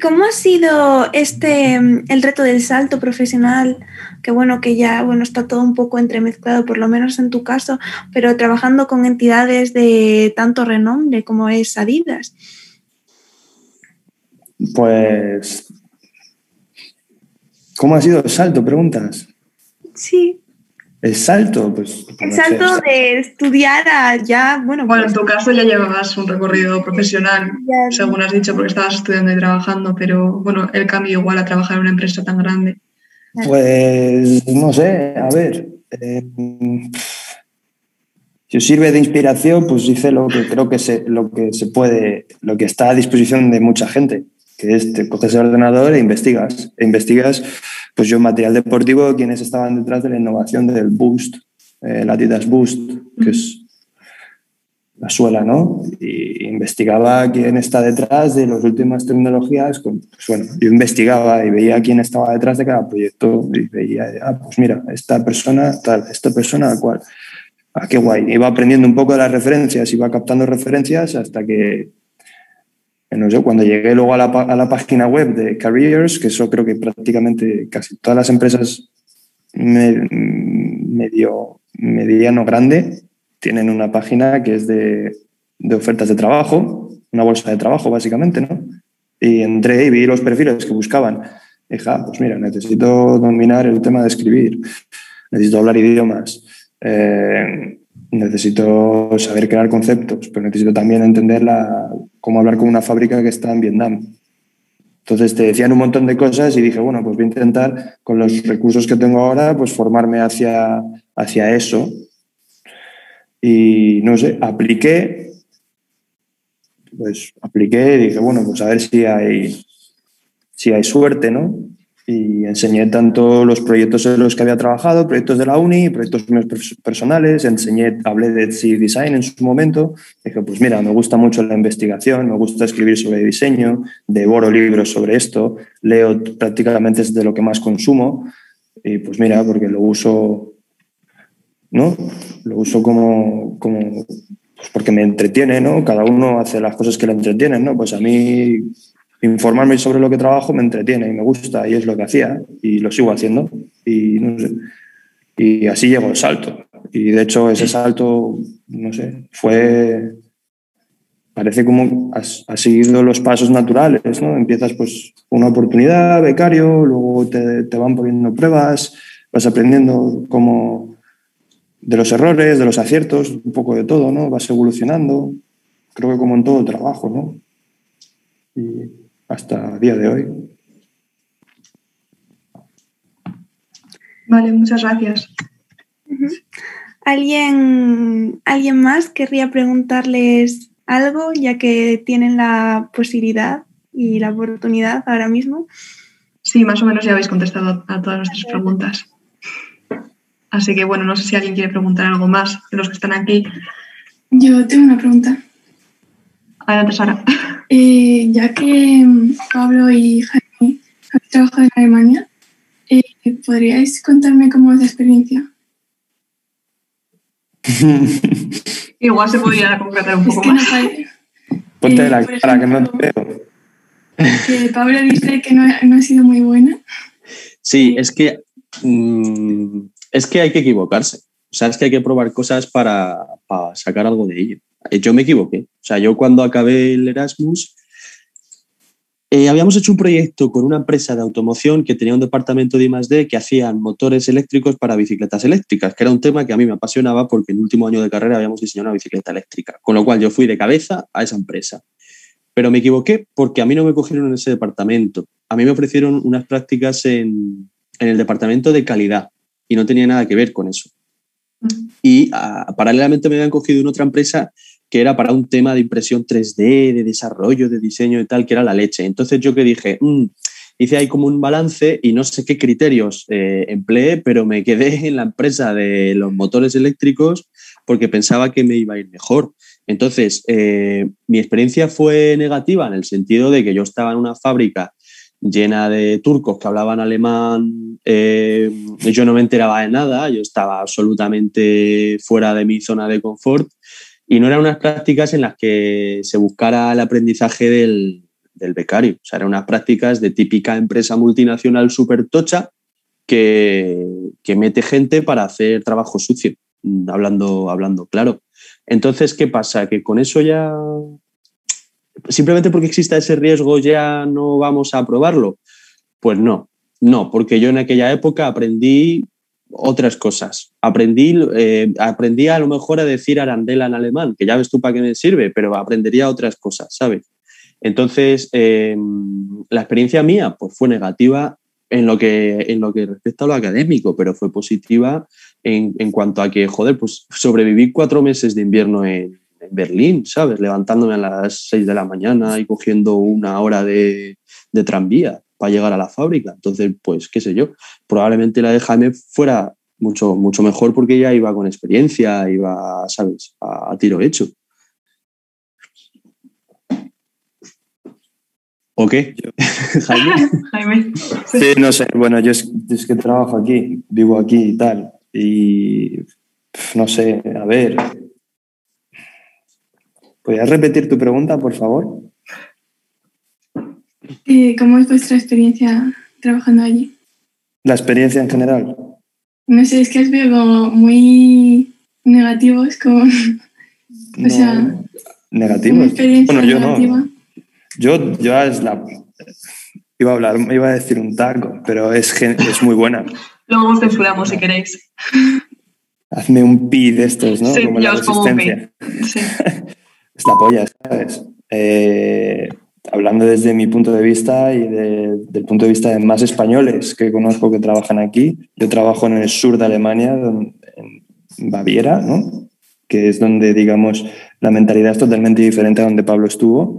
¿Cómo ha sido este el reto del salto profesional? Que bueno, que ya bueno, está todo un poco entremezclado, por lo menos en tu caso, pero trabajando con entidades de tanto renombre como es Adidas. Pues ¿cómo ha sido el salto? Preguntas. Sí. El salto, pues. El salto de estudiar a ya, bueno. Bueno, en tu caso ya llevabas un recorrido profesional, según has dicho, porque estabas estudiando y trabajando, pero bueno, el cambio igual a trabajar en una empresa tan grande. Pues no sé, a ver. Eh, si os sirve de inspiración, pues hice lo que creo que se, lo que se puede, lo que está a disposición de mucha gente, que es te coges el ordenador e investigas. E investigas pues yo material deportivo, quienes estaban detrás de la innovación del Boost, eh, la Adidas Boost, que es la suela, ¿no? Y investigaba quién está detrás de las últimas tecnologías. Pues bueno, yo investigaba y veía quién estaba detrás de cada proyecto y veía, ah, pues mira, esta persona, tal, esta persona, cual. Ah, qué guay. Iba aprendiendo un poco de las referencias, iba captando referencias hasta que cuando llegué luego a la, a la, página web de Careers, que eso creo que prácticamente casi todas las empresas medio, mediano grande tienen una página que es de, de, ofertas de trabajo, una bolsa de trabajo básicamente, ¿no? Y entré y vi los perfiles que buscaban. Dije, ah, pues mira, necesito dominar el tema de escribir, necesito hablar idiomas, eh, necesito saber crear conceptos, pero necesito también entender la, cómo hablar con una fábrica que está en Vietnam. Entonces te decían un montón de cosas y dije, bueno, pues voy a intentar con los recursos que tengo ahora, pues formarme hacia, hacia eso. Y no sé, apliqué, pues apliqué y dije, bueno, pues a ver si hay, si hay suerte, ¿no? Y enseñé tanto los proyectos en los que había trabajado, proyectos de la uni, proyectos personales, enseñé, hablé de Etsy Design en su momento, dije, pues mira, me gusta mucho la investigación, me gusta escribir sobre diseño, devoro libros sobre esto, leo prácticamente es de lo que más consumo, y pues mira, porque lo uso, ¿no? Lo uso como, como pues porque me entretiene, ¿no? Cada uno hace las cosas que le entretienen, ¿no? Pues a mí informarme sobre lo que trabajo me entretiene y me gusta y es lo que hacía y lo sigo haciendo. Y, y así llegó el salto. Y de hecho ese salto, no sé, fue, parece como has, seguido los pasos naturales, ¿no? Empiezas pues una oportunidad, becario, luego te, te van poniendo pruebas, vas aprendiendo como de los errores, de los aciertos, un poco de todo, ¿no? Vas evolucionando, creo que como en todo trabajo, ¿no? Y, hasta el día de hoy. Vale, muchas gracias. ¿Alguien, ¿Alguien más querría preguntarles algo, ya que tienen la posibilidad y la oportunidad ahora mismo? Sí, más o menos ya habéis contestado a todas nuestras preguntas. Así que bueno, no sé si alguien quiere preguntar algo más de los que están aquí. Yo tengo una pregunta. Adelante, Sara. Eh, ya que mm, Pablo y Jaime han trabajado en Alemania, eh, ¿podríais contarme cómo es la experiencia? Igual se podría concretar un poco más. Ponte la eh, cara que no te veo. Que Pablo dice que no, no, ha sido muy buena. Sí, es que, mmm, es que hay que equivocarse. O sea, es que hay que probar cosas para, para sacar algo de ello. Eh, yo me equivoqué. O sea, yo cuando acabé el Erasmus, eh, habíamos hecho un proyecto con una empresa de automoción que tenía un departamento de I+.D. que hacían motores eléctricos para bicicletas eléctricas, que era un tema que a mí me apasionaba porque en el último año de carrera habíamos diseñado una bicicleta eléctrica, con lo cual yo fui de cabeza a esa empresa. Pero me equivoqué porque a mí no me cogieron en ese departamento. A mí me ofrecieron unas prácticas en, en el departamento de calidad y no tenía nada que ver con eso. Y ah, paralelamente me habían cogido en otra empresa que era para un tema de impresión 3D, de desarrollo, de diseño y tal, que era la leche. Entonces yo que dije, mm", hice ahí como un balance y no sé qué criterios eh, empleé, pero me quedé en la empresa de los motores eléctricos porque pensaba que me iba a ir mejor. Entonces, eh, mi experiencia fue negativa en el sentido de que yo estaba en una fábrica llena de turcos que hablaban alemán, eh, yo no me enteraba de nada, yo estaba absolutamente fuera de mi zona de confort y no eran unas prácticas en las que se buscara el aprendizaje del, becario, o sea, eran unas prácticas de típica empresa multinacional súper tocha que, que mete gente para hacer trabajo sucio, hablando, hablando claro. Entonces, ¿qué pasa? Que con eso ya, simplemente porque exista ese riesgo, ya no vamos a aprobarlo. Pues no, no, porque yo en aquella época aprendí otras cosas. Aprendí, eh, a lo mejor a decir arandela en alemán, que ya ves tú para qué me sirve, pero aprendería otras cosas, ¿sabes? Entonces, eh, la experiencia mía pues, fue negativa en lo, que, en lo que respecta a lo académico, pero fue positiva en, en, cuanto a que, joder, pues sobreviví cuatro meses de invierno en, en, Berlín, ¿sabes? Levantándome a las seis de la mañana y cogiendo una hora de, de tranvía para llegar a la fábrica. Entonces, pues, qué sé yo, probablemente la de Jaime fuera mucho, mucho mejor porque ya iba con experiencia, iba, ¿sabes?, a, a tiro hecho. ¿O qué? Jaime. Jaime. Sí, no sé. Bueno, yo es, es, que trabajo aquí, vivo aquí y tal. Y no sé, a ver. ¿Podrías repetir tu pregunta, por favor? Eh, ¿Cómo es vuestra experiencia trabajando allí? La experiencia en general. No sé, es que os veo como muy negativos, como. No, o sea. Negativos. Bueno, yo negativa. no. Yo, yo es la. Iba a hablar, iba a decir un taco, pero es, es muy buena. Luego censuramos si queréis. Hazme un pi de estos, ¿no? Sí, como la resistencia. Sí. es la polla, ¿sabes? Eh, hablando desde mi punto de vista y de, del punto de vista de más españoles que conozco que trabajan aquí. Yo trabajo en el sur de Alemania, en Baviera, que es donde, digamos, la mentalidad es totalmente diferente a donde Pablo estuvo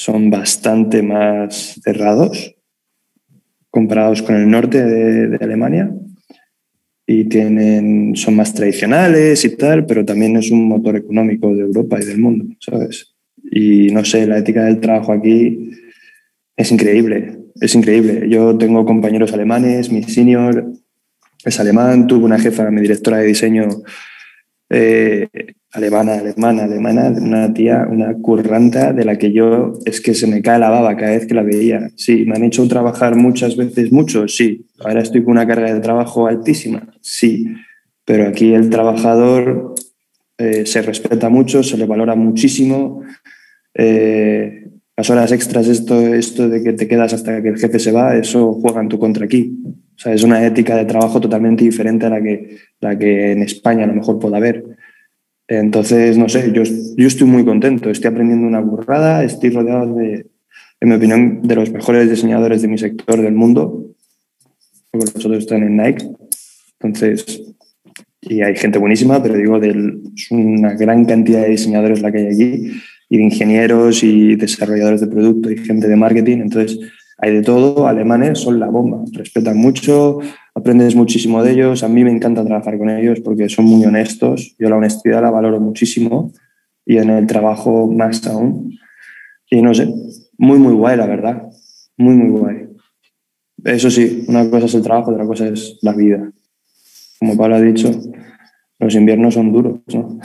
son bastante más cerrados comparados con el norte de, de, Alemania y tienen, son más tradicionales y tal, pero también es un motor económico de Europa y del mundo, ¿sabes? Y no sé, la ética del trabajo aquí es increíble, es increíble. Yo tengo compañeros alemanes, mi senior es alemán, tuve una jefa, mi directora de diseño eh, alemana, alemana, alemana, una tía, una curranta de la que yo es que se me cae la baba cada vez que la veía. Sí, me han hecho trabajar muchas veces mucho, sí. Ahora estoy con una carga de trabajo altísima, sí. Pero aquí el trabajador eh, se respeta mucho, se le valora muchísimo. Eh, las horas extras, esto, esto de que te quedas hasta que el jefe se va, eso juega en tu contra aquí. O sea, es una ética de trabajo totalmente diferente a la que, la que en España a lo mejor pueda haber. Entonces, no sé, yo, yo estoy muy contento, estoy aprendiendo una burrada, estoy rodeado de, en mi opinión, de los mejores diseñadores de mi sector del mundo, porque los otros están en Nike. Entonces, y hay gente buenísima, pero digo, de, es una gran cantidad de diseñadores la que hay aquí, y de ingenieros y desarrolladores de producto y gente de marketing. Entonces, hay de todo, alemanes son la bomba, respetan mucho, aprendes muchísimo de ellos, a mí me encanta trabajar con ellos porque son muy honestos, yo la honestidad la valoro muchísimo y en el trabajo más aún. Y no sé, muy, muy guay, la verdad, muy, muy guay. Eso sí, una cosa es el trabajo, otra cosa es la vida. Como Pablo ha dicho, los inviernos son duros, ¿no?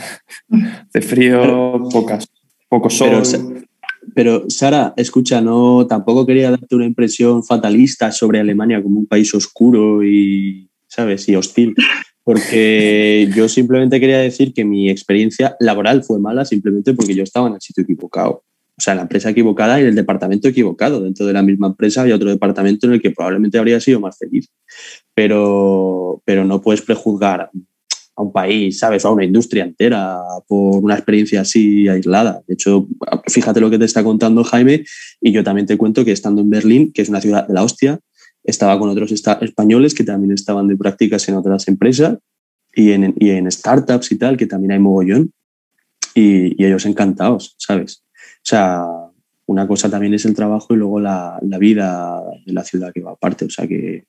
De frío, pocas, poco sol. Pero, pero Sara, escucha, no, tampoco quería darte una impresión fatalista sobre Alemania como un país oscuro y, ¿sabes? Y hostil. Porque yo simplemente quería decir que mi experiencia laboral fue mala simplemente porque yo estaba en el sitio equivocado. O sea, la empresa equivocada y el departamento equivocado. Dentro de la misma empresa había otro departamento en el que probablemente habría sido más feliz. Pero, pero no puedes prejuzgar a un país, ¿sabes? O a una industria entera por una experiencia así aislada. De hecho, fíjate lo que te está contando Jaime y yo también te cuento que estando en Berlín, que es una ciudad de la hostia, estaba con otros españoles que también estaban de prácticas en otras empresas y en, y en startups y tal, que también hay mogollón, y, ellos encantados, ¿sabes? O sea, una cosa también es el trabajo y luego la, la vida de la ciudad que va aparte, o sea que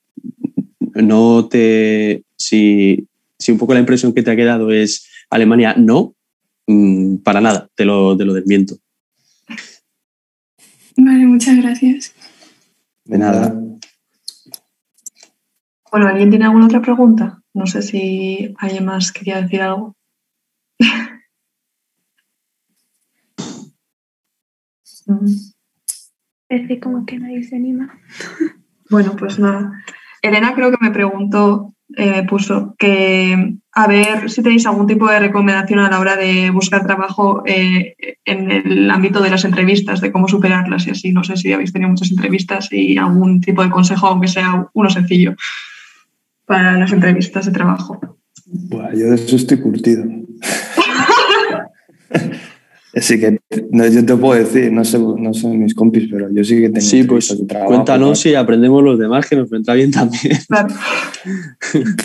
no te... Si, si un poco la impresión que te ha quedado es Alemania no, mm, para nada, te lo, te lo desmiento. Vale, muchas gracias. De nada. Bueno, ¿alguien tiene alguna otra pregunta? No sé si alguien más quería decir algo. Parece como que nadie se anima. Bueno, pues nada. Elena creo que me preguntó, eh, puso que a ver si tenéis algún tipo de recomendación a la hora de buscar trabajo eh, en el ámbito de las entrevistas, de cómo superarlas y así. No sé si habéis tenido muchas entrevistas y algún tipo de consejo, aunque sea uno sencillo, para las entrevistas de trabajo. Buah, yo de eso estoy curtido. Así que no, yo te puedo decir, no sé, no son mis compis, pero yo sí que tengo Sí, pues de trabajo, cuéntanos y aprendemos los demás, que nos vendrá bien también. Claro.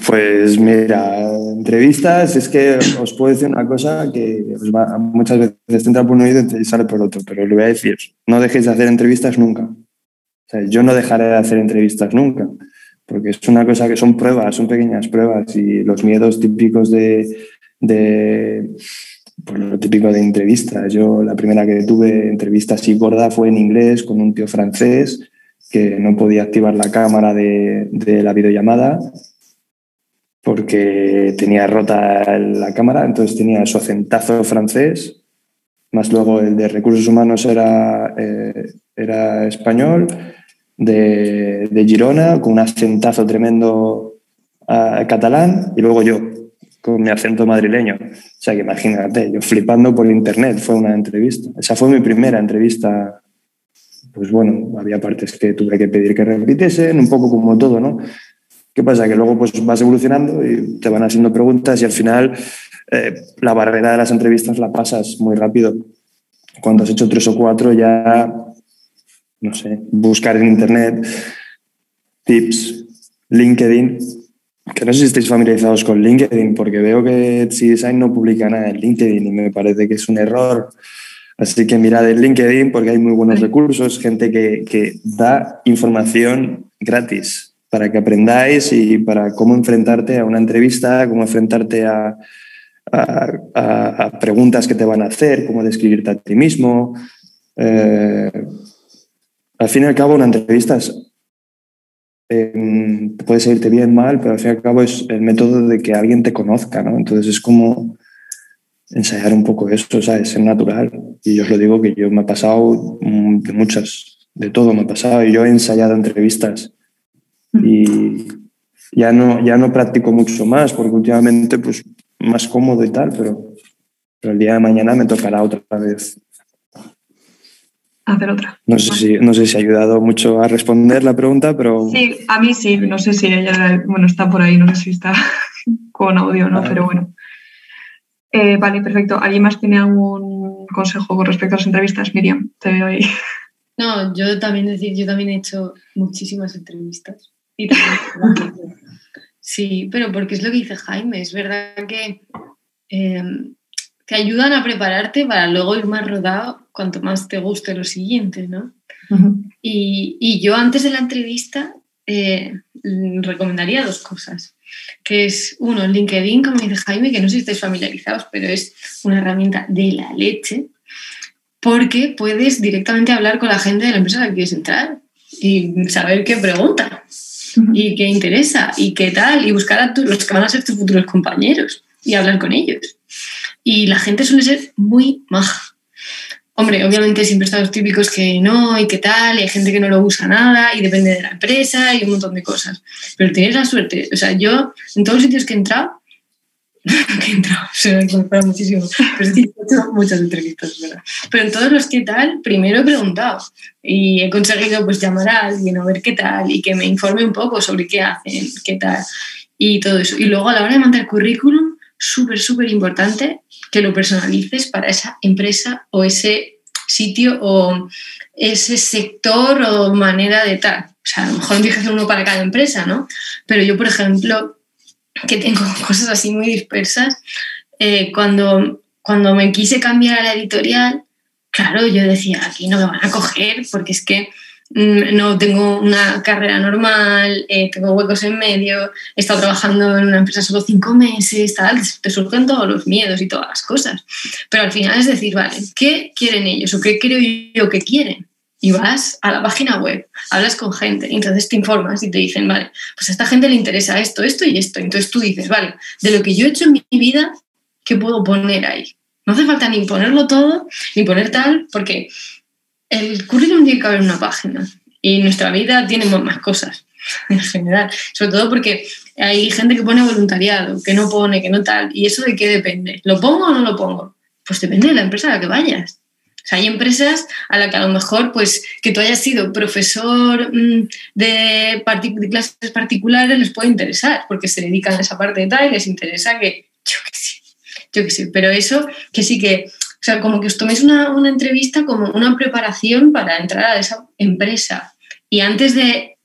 Pues mira, entrevistas, es que os puedo decir una cosa que os va- muchas veces te entra por un oído y sale por otro, pero le voy a decir, no dejéis de hacer entrevistas nunca. O sea, yo no dejaré de hacer entrevistas nunca, porque es una cosa que son pruebas, son pequeñas pruebas y los miedos típicos de, de pues lo típico de entrevistas. Yo la primera que tuve entrevista así gorda fue en inglés con un tío francés que no podía activar la cámara de, de la videollamada porque tenía rota la cámara, entonces tenía su acentazo francés, más luego el de recursos humanos era, eh, era español, de, de Girona, con un acentazo tremendo ah, catalán, y luego yo, con mi acento madrileño. O sea que imagínate, yo flipando por internet, fue una entrevista. Esa fue mi primera entrevista. Pues bueno, había partes que tuve que pedir que repitiesen, un poco como todo, ¿no? ¿Qué pasa? Que luego pues vas evolucionando y te van haciendo preguntas y al final eh, la barrera de las entrevistas la pasas muy rápido. Cuando has hecho tres o cuatro ya, no sé, buscar en internet tips, LinkedIn, que no sé si estáis familiarizados con LinkedIn, porque veo que Etsy Design no publica nada en LinkedIn y me parece que es un error. Así que mirad en LinkedIn porque hay muy buenos recursos, gente que, que da información gratis para que aprendáis y para cómo enfrentarte a una entrevista, cómo enfrentarte a, a preguntas que te van a hacer, cómo describirte a ti mismo. Eh, al fin y al cabo, una entrevista es, eh, puede salirte bien, mal, pero al fin y al cabo es el método de que alguien te conozca, ¿no? Entonces es como ensayar un poco esto, ¿sabes? Ser natural. Y yo os lo digo que yo me ha pasado mm, de muchas, de todo me ha pasado. Y yo he ensayado entrevistas y ya no, ya no practico mucho más porque últimamente pues más cómodo y tal, pero, pero el día de mañana me tocará otra vez. Hacer otra. No sé, si, no sé si ha ayudado mucho a responder la pregunta, pero... Sí, a mí sí, no sé si ella, bueno, está por ahí, no sé si está con audio o no, Vale. pero bueno. Eh, vale, perfecto. ¿Alguien más tiene algún consejo con respecto a las entrevistas? Miriam, te veo ahí. No, yo también decir, yo también he hecho muchísimas entrevistas. Y también- sí, pero porque es lo que dice Jaime, es verdad que eh, te ayudan a prepararte para luego ir más rodado cuanto más te guste lo siguiente, ¿no? Y, y yo antes de la entrevista eh, recomendaría dos cosas, que es uno, LinkedIn, como dice Jaime, que no sé si estáis familiarizados, pero es una herramienta de la leche, porque puedes directamente hablar con la gente de la empresa a la que quieres entrar y saber qué pregunta y qué interesa y qué tal, y buscar a tu- los que van a ser tus futuros compañeros y hablar con ellos. Y la gente suele ser muy maja. Hombre, obviamente siempre están los típicos que no y qué tal, y hay gente que no lo usa nada y depende de la empresa y un montón de cosas. Pero tienes la suerte, o sea, yo en todos los sitios que he entrado, que he entrado, se me compara muchísimo, pero sí, he hecho muchas entrevistas, ¿verdad? Pero en todos los que tal, primero he preguntado y he conseguido pues llamar a alguien a ver qué tal y que me informe un poco sobre qué hacen, qué tal y todo eso. Y luego a la hora de mandar currículum, súper, súper importante que lo personalices para esa empresa o ese sitio o ese sector o manera de tal. O sea, a lo mejor tienes que hacer uno para cada empresa, ¿no? Pero yo, por ejemplo, que tengo cosas así muy dispersas, eh, cuando, cuando me quise cambiar a la editorial, claro, yo decía, aquí no me van a coger porque es que no tengo una carrera normal, eh, tengo huecos en medio, he estado trabajando en una empresa solo cinco meses, tal, te surgen todos los miedos y todas las cosas. Pero al final es decir, vale, ¿qué quieren ellos o qué creo yo que quieren? y vas a la página web, hablas con gente, y entonces te informas y te dicen, vale, pues a esta gente le interesa esto, esto y esto. Entonces tú dices, vale, de lo que yo he hecho en mi vida, ¿qué puedo poner ahí? No hace falta ni ponerlo todo, ni poner tal, porque el currículum tiene que haber una página y nuestra vida tiene más cosas en general, sobre todo porque hay gente que pone voluntariado, que no pone, que no tal, y eso de qué depende, ¿lo pongo o no lo pongo? Pues depende de la empresa a la que vayas. O sea, hay empresas a las que a lo mejor, pues, que tú hayas sido profesor mm, de, clases particulares les puede interesar, porque se dedican a esa parte de tal y les interesa que, yo qué sé, yo qué sé, pero eso que sí que, o sea, como que os toméis una, entrevista como una preparación para entrar a esa empresa. Y antes de,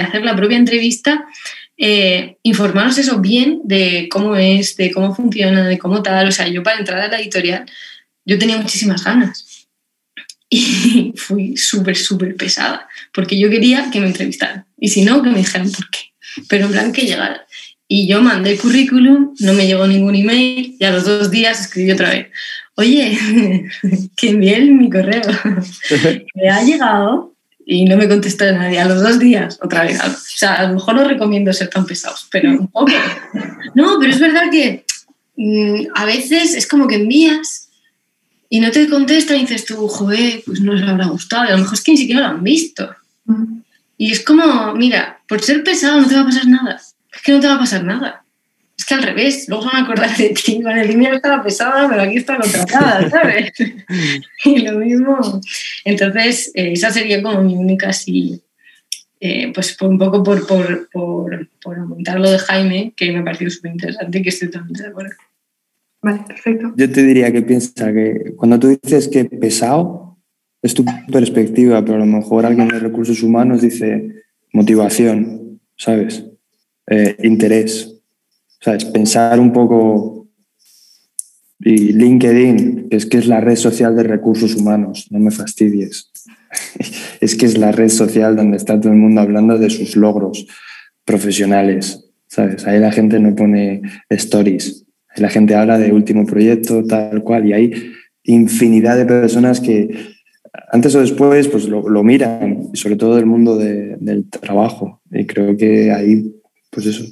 hacer la propia entrevista, eh, informaros eso bien de cómo es, de cómo funciona, de cómo tal. O sea, yo para entrar a la editorial yo tenía muchísimas ganas y fui súper, súper pesada, porque yo quería que me entrevistaran y si no, que me dijeran por qué, pero en plan que llegara. Y yo mandé currículum, no me llegó ningún email y a los dos días escribí otra vez, oye, que bien mi correo, me ha llegado y no me contestó nadie. A los dos días, otra vez. O sea, a lo mejor no recomiendo ser tan pesados, pero un poco. No, pero es verdad que mm, a veces es como que envías y no te contesta y dices tú, joder, pues no les habrá gustado. Y a lo mejor es que ni siquiera lo han visto. Y es como, mira, por ser pesado no te va a pasar nada. Es que no te va a pasar nada. Es que al revés, luego se van a acordar de ti. Vale, el dinero estaba pesada, pero aquí está contratada, ¿sabes? y lo mismo. Entonces, eh, esa sería como mi única así. Eh, pues un poco por, por, por, por aumentar lo de Jaime, que me ha parecido súper interesante y que estoy totalmente de acuerdo. Vale, perfecto. Yo te diría que piensa que cuando tú dices que pesado es tu perspectiva, pero a lo mejor alguien de recursos humanos dice motivación, ¿sabes? Eh, interés, ¿sabes? Pensar un poco. Y LinkedIn, es que es la red social de recursos humanos, no me fastidies. es que es la red social donde está todo el mundo hablando de sus logros profesionales, ¿sabes? Ahí la gente no pone stories, la gente habla de último proyecto, tal cual, y hay infinidad de personas que antes o después pues lo, miran, sobre todo del mundo del trabajo. Y creo que ahí, pues eso,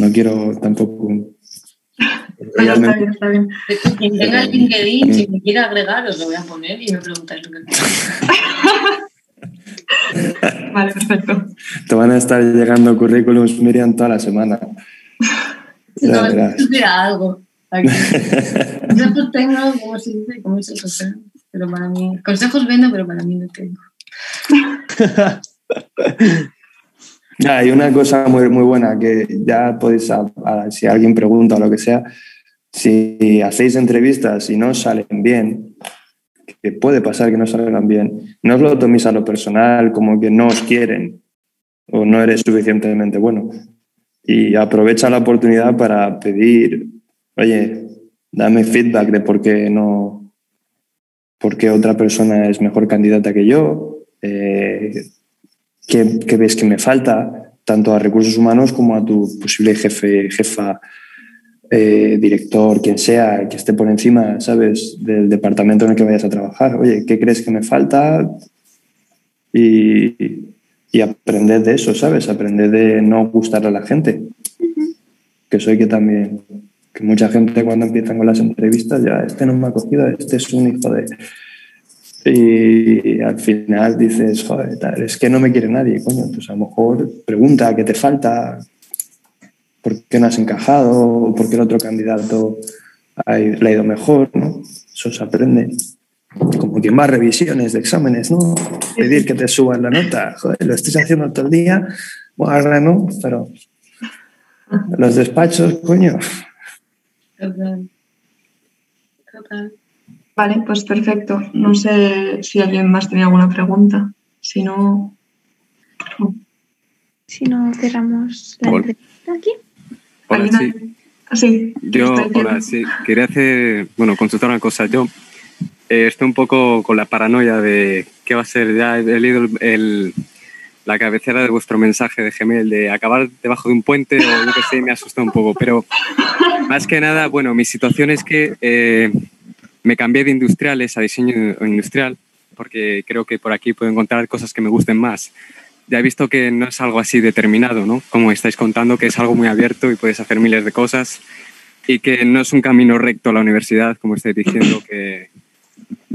no quiero tampoco... está bien, está bien. Quien tenga el LinkedIn, si me quiere agregar, os lo voy a poner y me preguntáis lo que Vale, perfecto. Te van a estar llegando currículums, Miriam, toda la semana. No, era algo. Consejos tengo, como se dice, como se dice, pero para mí, consejos vendo, pero para mí no tengo. Hay una cosa muy, muy buena que ya podéis, si alguien pregunta o lo que sea, si hacéis entrevistas y no salen bien, que puede pasar que no salgan bien, no os lo toméis a lo personal como que no os quieren o no eres suficientemente bueno. Y aprovecha la oportunidad para pedir, oye, dame feedback de por qué no, por qué otra persona es mejor candidata que yo, eh, qué, ves que me falta, tanto a recursos humanos como a tu posible jefe, jefa, eh, director, quien sea, que esté por encima, ¿sabes?, del departamento en el que vayas a trabajar. Oye, ¿qué crees que me falta? Y, y aprender de eso, ¿sabes? Aprender de no gustarle a la gente. Que soy que también, que mucha gente cuando empiezan con las entrevistas, ya, este no me ha cogido, este es un hijo de... Y al final dices, joder, es que no me quiere nadie, coño, pues a lo mejor pregunta qué te falta, por qué no has encajado, por qué el otro candidato le ha ido mejor, ¿no? Eso se aprende como va a revisiones de exámenes, ¿no? Pedir que te suban la nota, joder, lo estés haciendo todo el día, bueno, ¿no? Pero los despachos, coño. Vale, pues perfecto. No sé si alguien más tenía alguna pregunta. Si no. Si no, cerramos la Hola. entrevista aquí. Hola, sí. Ah, sí, Yo, hola, sí. Quería hacer, bueno, consultar una cosa. Yo eh, estoy un poco con la paranoia de qué va a ser. Ya he, leído el, el- la cabecera de vuestro mensaje de Gmail de acabar debajo de un puente o yo que sé, me asusta un poco. Pero más que nada, bueno, mi situación es que eh, me cambié de industriales a diseño industrial porque creo que por aquí puedo encontrar cosas que me gusten más. Ya he visto que no es algo así determinado, ¿no? Como estáis contando, que es algo muy abierto y puedes hacer miles de cosas y que no es un camino recto a la universidad, como estáis diciendo, que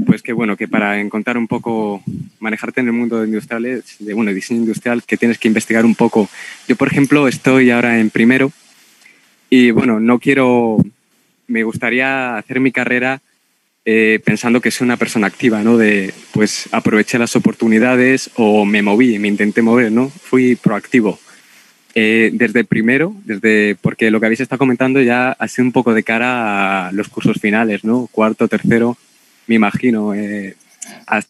pues que bueno, que para encontrar un poco, manejarte en el mundo industrial, de bueno, diseño industrial, que tienes que investigar un poco. Yo, por ejemplo, estoy ahora en primero y bueno, no quiero, me gustaría hacer mi carrera eh, pensando que soy una persona activa, ¿no? De, pues aproveché las oportunidades o me moví, me intenté mover, ¿no? Fui proactivo. Eh, desde primero, desde, porque lo que habéis estado comentando ya ha sido un poco de cara a los cursos finales, ¿no? Cuarto, tercero, me imagino, eh, hasta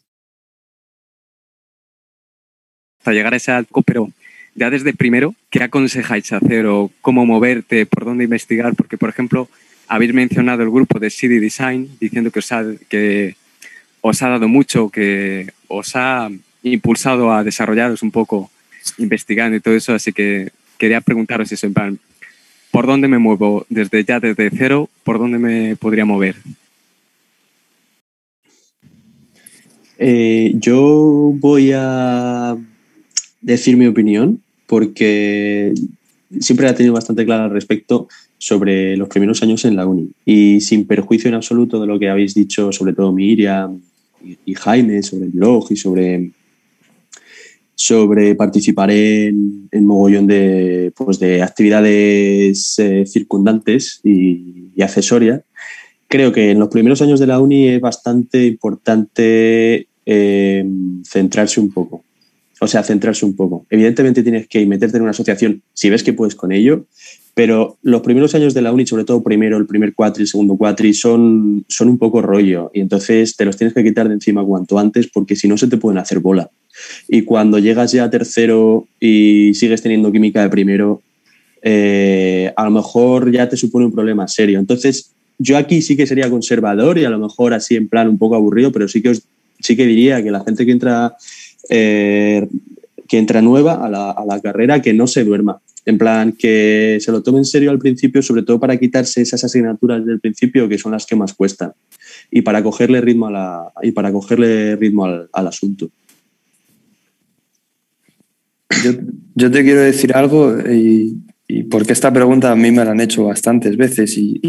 llegar a ese alto, pero ya desde primero, ¿qué aconsejáis hacer o cómo moverte, por dónde investigar? Porque, por ejemplo, habéis mencionado el grupo de CD Design diciendo que os ha, que os ha dado mucho, que os ha impulsado a desarrollaros un poco investigando y todo eso, así que quería preguntaros eso, en plan, ¿por dónde me muevo? Desde ya, desde cero, ¿por dónde me podría mover? Eh, yo voy a decir mi opinión porque siempre la he tenido bastante clara al respecto sobre los primeros años en la uni y sin perjuicio en absoluto de lo que habéis dicho, sobre todo Miriam y, y Jaime, sobre el blog y sobre, sobre participar en, en mogollón de, pues de actividades eh, circundantes y, y accesorias. Creo que en los primeros años de la uni es bastante importante eh, centrarse un poco. O sea, centrarse un poco. Evidentemente tienes que meterte en una asociación si ves que puedes con ello, pero los primeros años de la uni, sobre todo primero, el primer cuatri, el segundo cuatri, son, son un poco rollo y entonces te los tienes que quitar de encima cuanto antes porque si no se te pueden hacer bola. Y cuando llegas ya a tercero y sigues teniendo química de primero, eh, a lo mejor ya te supone un problema serio. Entonces, yo aquí sí que sería conservador y a lo mejor así en plan un poco aburrido, pero sí que, sí que diría que la gente que entra, eh, que entra nueva a la, a la carrera, que no se duerma. En plan, que se lo tome en serio al principio, sobre todo para quitarse esas asignaturas del principio que son las que más cuestan y para cogerle ritmo, a la, y para cogerle ritmo al, asunto. Yo, yo te quiero decir algo y, porque esta pregunta a mí me la han hecho bastantes veces y,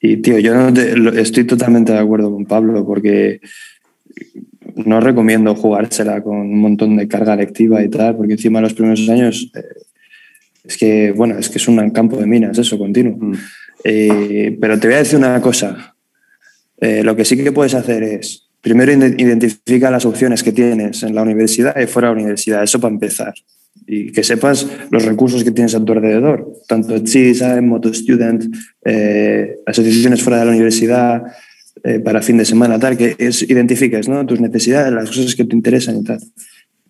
y, tío, yo estoy totalmente de acuerdo con Pablo porque no recomiendo jugársela con un montón de carga lectiva y tal, porque encima los primeros años eh, es que, bueno, es que es un campo de minas, eso, continuo. Mm. Eh, pero te voy a decir una cosa. Eh, lo que sí que puedes hacer es, primero identifica las opciones que tienes en la universidad y fuera de la universidad, eso para empezar. Y que sepas los recursos que tienes a tu alrededor, tanto Design, Moto Student, eh, asociaciones fuera de la universidad, eh, para fin de semana, tal, que es, identifiques ¿no? tus necesidades, las cosas que te interesan y tal.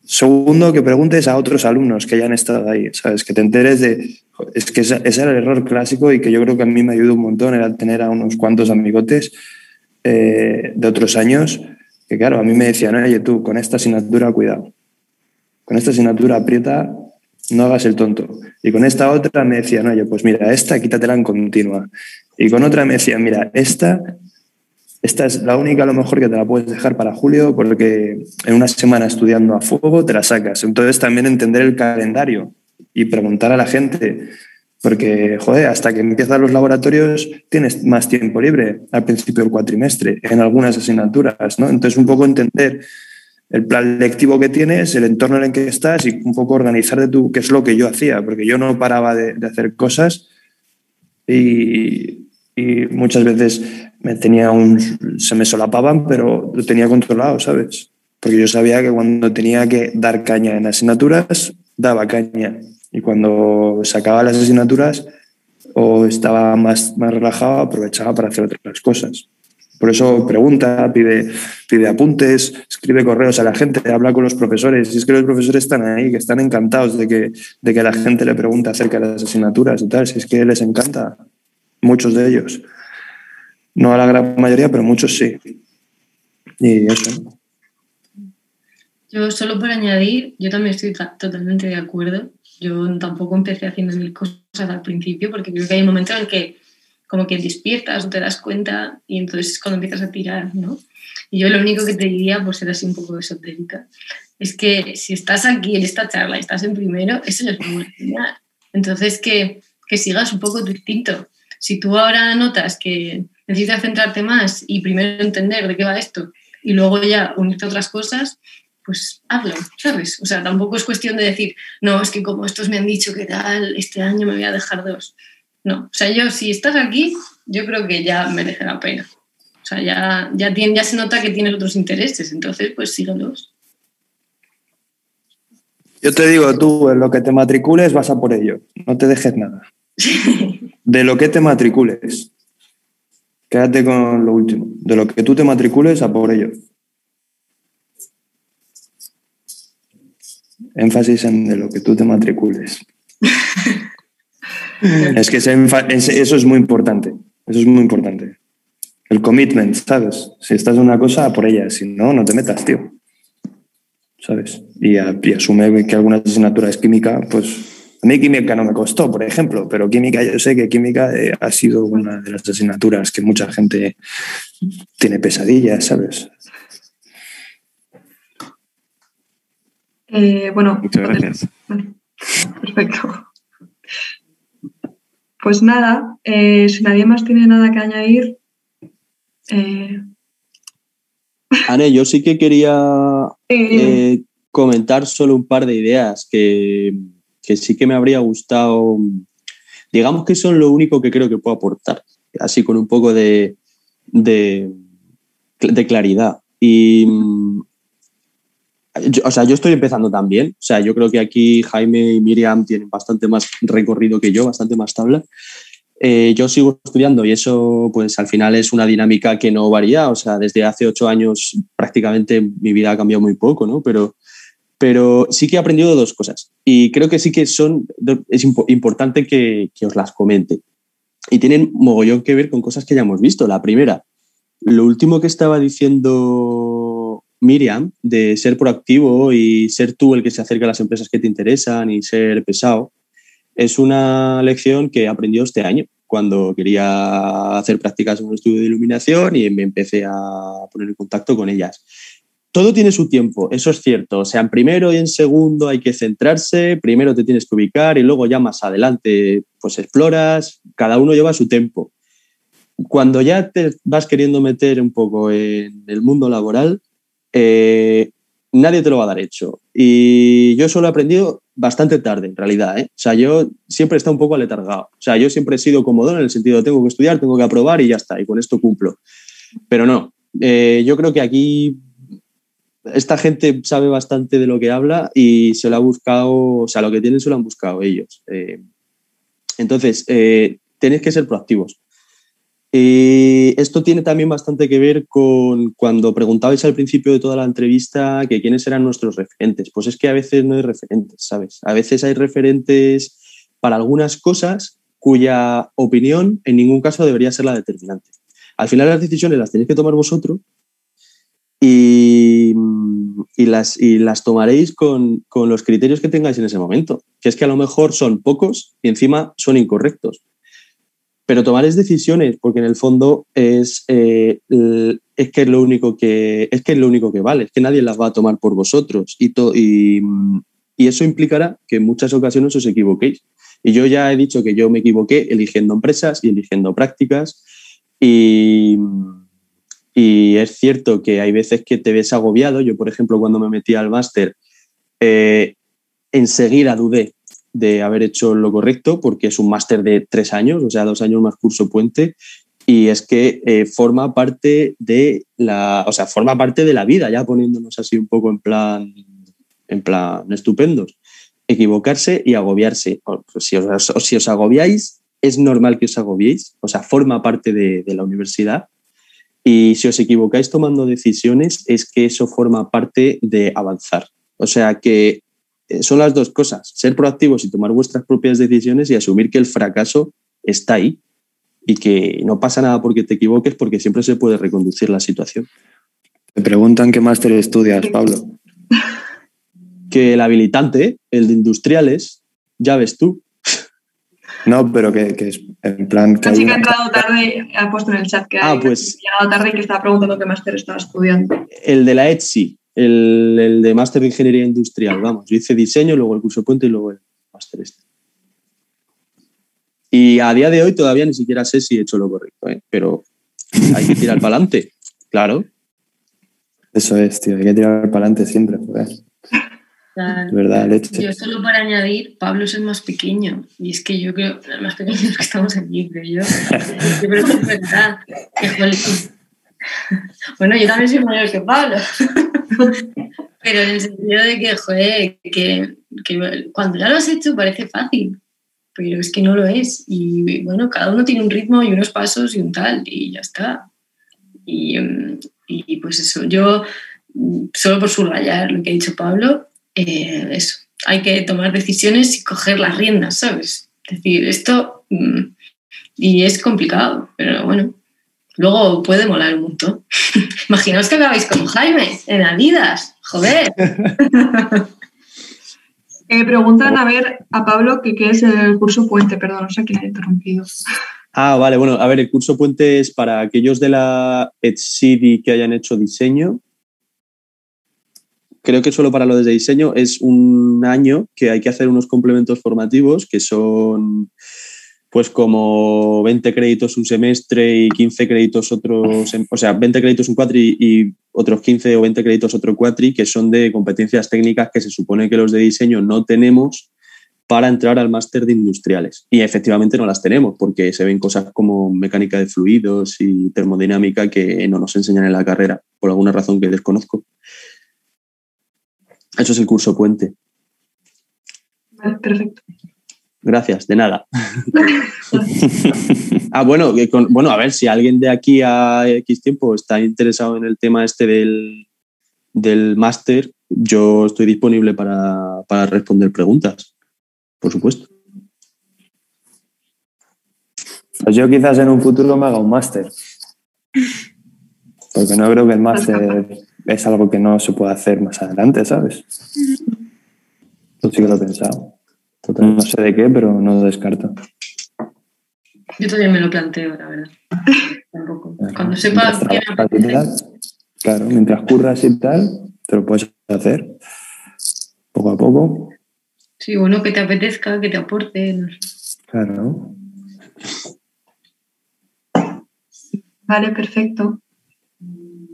Segundo, que preguntes a otros alumnos que ya han estado ahí, ¿sabes? Que te enteres de... Es que ese, era el error clásico y que yo creo que a mí me ayudó un montón, era tener a unos cuantos amigotes eh, de otros años que, claro, a mí me decían, oye, tú, con esta asignatura, cuidado. Con esta asignatura aprieta, no hagas el tonto. Y con esta otra me decían, oye, pues mira, esta quítatela en continua. Y con otra me decían, mira, esta esta es la única a lo mejor que te la puedes dejar para julio porque en una semana estudiando a fuego te la sacas. Entonces también entender el calendario y preguntar a la gente, porque joder, hasta que empiezan los laboratorios tienes más tiempo libre al principio del cuatrimestre en algunas asignaturas, ¿no? Entonces un poco entender el plan lectivo que tienes, el entorno en el que estás y un poco organizar de tu, qué es lo que yo hacía, porque yo no paraba de, de hacer cosas y, y muchas veces me tenía se me solapaban, pero lo tenía controlado, ¿sabes? Porque yo sabía que cuando tenía que dar caña en asignaturas, daba caña. Y cuando sacaba las asignaturas o estaba más, más relajado, aprovechaba para hacer otras cosas. Por eso pregunta, pide, pide apuntes, escribe correos a la gente, habla con los profesores. Y es que los profesores están ahí, que están encantados de que, de que la gente le pregunte acerca de las asignaturas y tal. Si es que les encanta, muchos de ellos. No a la gran mayoría, pero muchos sí. Y eso. Yo solo por añadir, yo también estoy totalmente de acuerdo. Yo tampoco empecé haciendo mil cosas al principio porque creo que hay un momento en el que como que despiertas o te das cuenta y entonces es cuando empiezas a tirar, ¿no? Y yo lo único que te diría, por ser así un poco esotérica, es que si estás aquí en esta charla y estás en primero, eso es muy buena Entonces que, que sigas un poco tu instinto. Si tú ahora notas que necesitas centrarte más y primero entender de qué va esto y luego ya unirte a otras cosas, pues hazlo, ¿sabes? O sea, tampoco es cuestión de decir, no, es que como estos me han dicho que tal, este año me voy a dejar dos. No, o sea, yo si estás aquí, yo creo que ya merece la pena. O sea, ya, ya, tiene, ya se nota que tienes otros intereses, entonces pues síguelos. Yo te digo, tú en lo que te matricules vas a por ello, no te dejes nada. De lo que te matricules, quédate con lo último. De lo que tú te matricules a por ello. énfasis en de lo que tú te matricules. es que eso es muy importante. Eso es muy importante. El commitment, ¿sabes? Si estás en una cosa, por ella. Si no, no te metas, tío. ¿Sabes? Y, asume que alguna asignatura es química, pues a mí química no me costó, por ejemplo, pero química, yo sé que química eh, ha sido una de las asignaturas que mucha gente tiene pesadillas, ¿sabes? Eh, bueno, Muchas gracias. perfecto. Pues nada, eh, si nadie más tiene nada que añadir. Eh... Anne, yo sí que quería eh, comentar solo un par de ideas que, que, sí que me habría gustado. Digamos que son lo único que creo que puedo aportar, así con un poco de, de, claridad. Y o sea, yo estoy empezando también. O sea, yo creo que aquí Jaime y Miriam tienen bastante más recorrido que yo, bastante más tabla. Eh, yo sigo estudiando y eso, pues al final es una dinámica que no varía. O sea, desde hace ocho años prácticamente mi vida ha cambiado muy poco, ¿no? Pero, pero sí que he aprendido dos cosas y creo que sí que son, es importante que, que os las comente. Y tienen mogollón que ver con cosas que ya hemos visto. La primera, lo último que estaba diciendo Miriam, de ser proactivo y ser tú el que se acerca a las empresas que te interesan y ser pesado, es una lección que he aprendido este año, cuando quería hacer prácticas en un estudio de iluminación y me empecé a poner en contacto con ellas. Todo tiene su tiempo, eso es cierto. O sea, en primero y en segundo hay que centrarse, primero te tienes que ubicar y luego ya más adelante pues exploras, cada uno lleva su tiempo. Cuando ya te vas queriendo meter un poco en el mundo laboral, eh, nadie te lo va a dar hecho. Y yo solo he aprendido bastante tarde, en realidad. ¿eh? O sea, yo siempre he estado un poco aletargado. O sea, yo siempre he sido cómodo en el sentido de tengo que estudiar, tengo que aprobar y ya está, y con esto cumplo. Pero no, eh, yo creo que aquí esta gente sabe bastante de lo que habla y se lo ha buscado, o sea, lo que tienen se lo han buscado ellos. entonces, tenéis que ser proactivos. Eh, esto tiene también bastante que ver con cuando preguntabais al principio de toda la entrevista que quiénes eran nuestros referentes. Pues es que a veces no hay referentes, ¿sabes? A veces hay referentes para algunas cosas cuya opinión en ningún caso debería ser la determinante. Al final las decisiones las tenéis que tomar vosotros y, las, y las tomaréis con, con los criterios que tengáis en ese momento, que es que a lo mejor son pocos y encima son incorrectos pero tomar decisiones, porque en el fondo es, eh, es, que es, lo único que, es que es lo único que vale, es que nadie las va a tomar por vosotros y, y, y, eso implicará que en muchas ocasiones os equivoquéis. Y yo ya he dicho que yo me equivoqué eligiendo empresas y eligiendo prácticas y, y es cierto que hay veces que te ves agobiado. Yo, por ejemplo, cuando me metí al máster, eh, enseguida dudé de haber hecho lo correcto, porque es un máster de tres años, o sea, dos años más curso puente, y es que eh, forma parte de la, o sea, forma parte de la vida, ya poniéndonos así un poco en plan, en plan estupendos. Equivocarse y agobiarse. Si os, si os agobiáis, es normal que os agobiéis, o sea, forma parte de la universidad. Y si os equivocáis tomando decisiones, es que eso forma parte de avanzar. O sea que eh, son las dos cosas, ser proactivos y tomar vuestras propias decisiones y asumir que el fracaso está ahí y que no pasa nada porque te equivoques porque siempre se puede reconducir la situación. Te preguntan qué máster estudias, Pablo. Que el habilitante, el de industriales, ya ves tú. No, pero que, que es en plan... Que La chica ha entrado tarde, ha puesto en el chat que Ah, ha pues- llegado tarde y que estaba preguntando qué máster estaba estudiando. El de la ETSI, el, el de máster de ingeniería industrial, vamos. Yo hice diseño, luego el curso puente y luego el máster este. Y a día de hoy todavía ni siquiera sé si he hecho lo correcto, ¿eh? pero hay que tirar para adelante, claro. Eso es, tío, hay que tirar para adelante siempre, joder. Claro. Verdad. Yo solo para añadir, Pablo es el más pequeño. Y es que yo creo, el más pequeño es que estamos aquí, creo yo. Yo creo que es verdad. Bueno, yo también soy mayor que Pablo. Pero en el sentido de que, joder, que, que cuando ya lo has hecho parece fácil. Pero es que no lo es. Y bueno, cada uno tiene un ritmo y unos pasos y un tal. Y ya está. Y, mm, y pues eso, yo, mm, solo por subrayar lo que ha dicho Pablo, eh, eso, hay que tomar decisiones y coger las riendas, ¿sabes? Es decir, esto, mm, y es complicado, pero bueno, luego puede molar un montón. Imaginaos que acabáis con Jaime en Adidas, joder. Eh, preguntan a ver a Pablo que qué es el curso puente, perdón, no sé quién ha interrumpido. Ah, vale, bueno, a ver, el curso puente es para aquellos de la ETSIDI que hayan hecho diseño. Creo que solo para lo de diseño es un año que hay que hacer unos complementos formativos que son pues como 20 créditos un semestre y 15 créditos otros, o sea, 20 créditos un cuatri y otros 15 o 20 créditos otro cuatri, que son de competencias técnicas que se supone que los de diseño no tenemos para entrar al máster de industriales. Y efectivamente no las tenemos, porque se ven cosas como mecánica de fluidos y termodinámica que no nos enseñan en la carrera, por alguna razón que desconozco. Eso es el curso puente. Vale, perfecto. Gracias, de nada. ah, bueno, que con- bueno, a ver, si alguien de aquí a X tiempo está interesado en el tema este del, del máster, yo estoy disponible para, para responder preguntas, por supuesto. Pues yo quizás en un futuro me haga un máster. Porque no creo que el máster es algo que no se pueda hacer más adelante, ¿sabes? Yo sí que lo he pensado. No sé de qué, pero no lo descarto. Yo también me lo planteo, la verdad. Tampoco. Cuando sepa qué claro, mientras curras y tal, te lo puedes hacer poco a poco. Sí, bueno, que te apetezca, que te aporte. no sé. Claro. Vale, perfecto.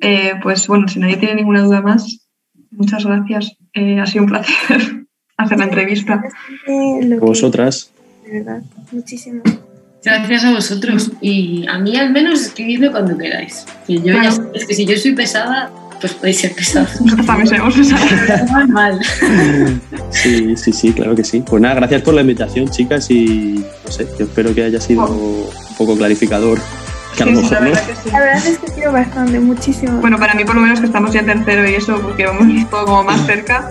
Eh, pues bueno, si nadie tiene ninguna duda más, muchas gracias. Eh, ha sido un placer hacer la entrevista. Vosotras. de verdad, muchísimo. Gracias a vosotros. Y a mí al menos escribidme cuando queráis. Yo ya sabéis que si yo soy pesada, pues podéis ser pesados. Nosotros también sabemos usar. Normal. Sí, sí, sí, claro que sí. Pues nada, gracias por la invitación, chicas, y no sé, yo espero que haya sido un poco clarificador, que a lo Sí, sí, la no. verdad que sí. La verdad es que quiero bastante, muchísimo. Bueno, para mí por lo menos que estamos ya en tercero y eso, porque hemos visto como más cerca,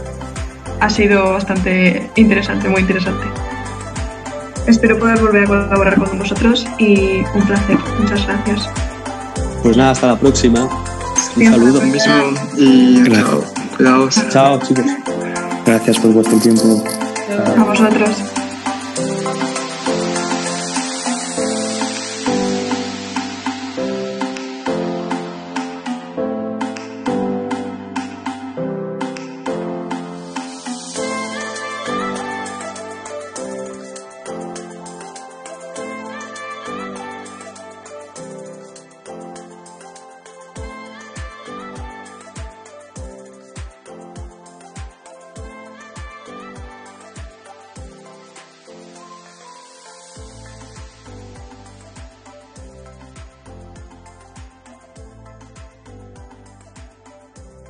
ha sido bastante interesante, muy interesante. Espero poder volver a colaborar con vosotros y un placer. Muchas gracias. Pues nada, hasta la próxima. Un Bien, saludo. Mismo y Gracias. chao. Chao, chicos. Gracias por vuestro tiempo. A vosotros.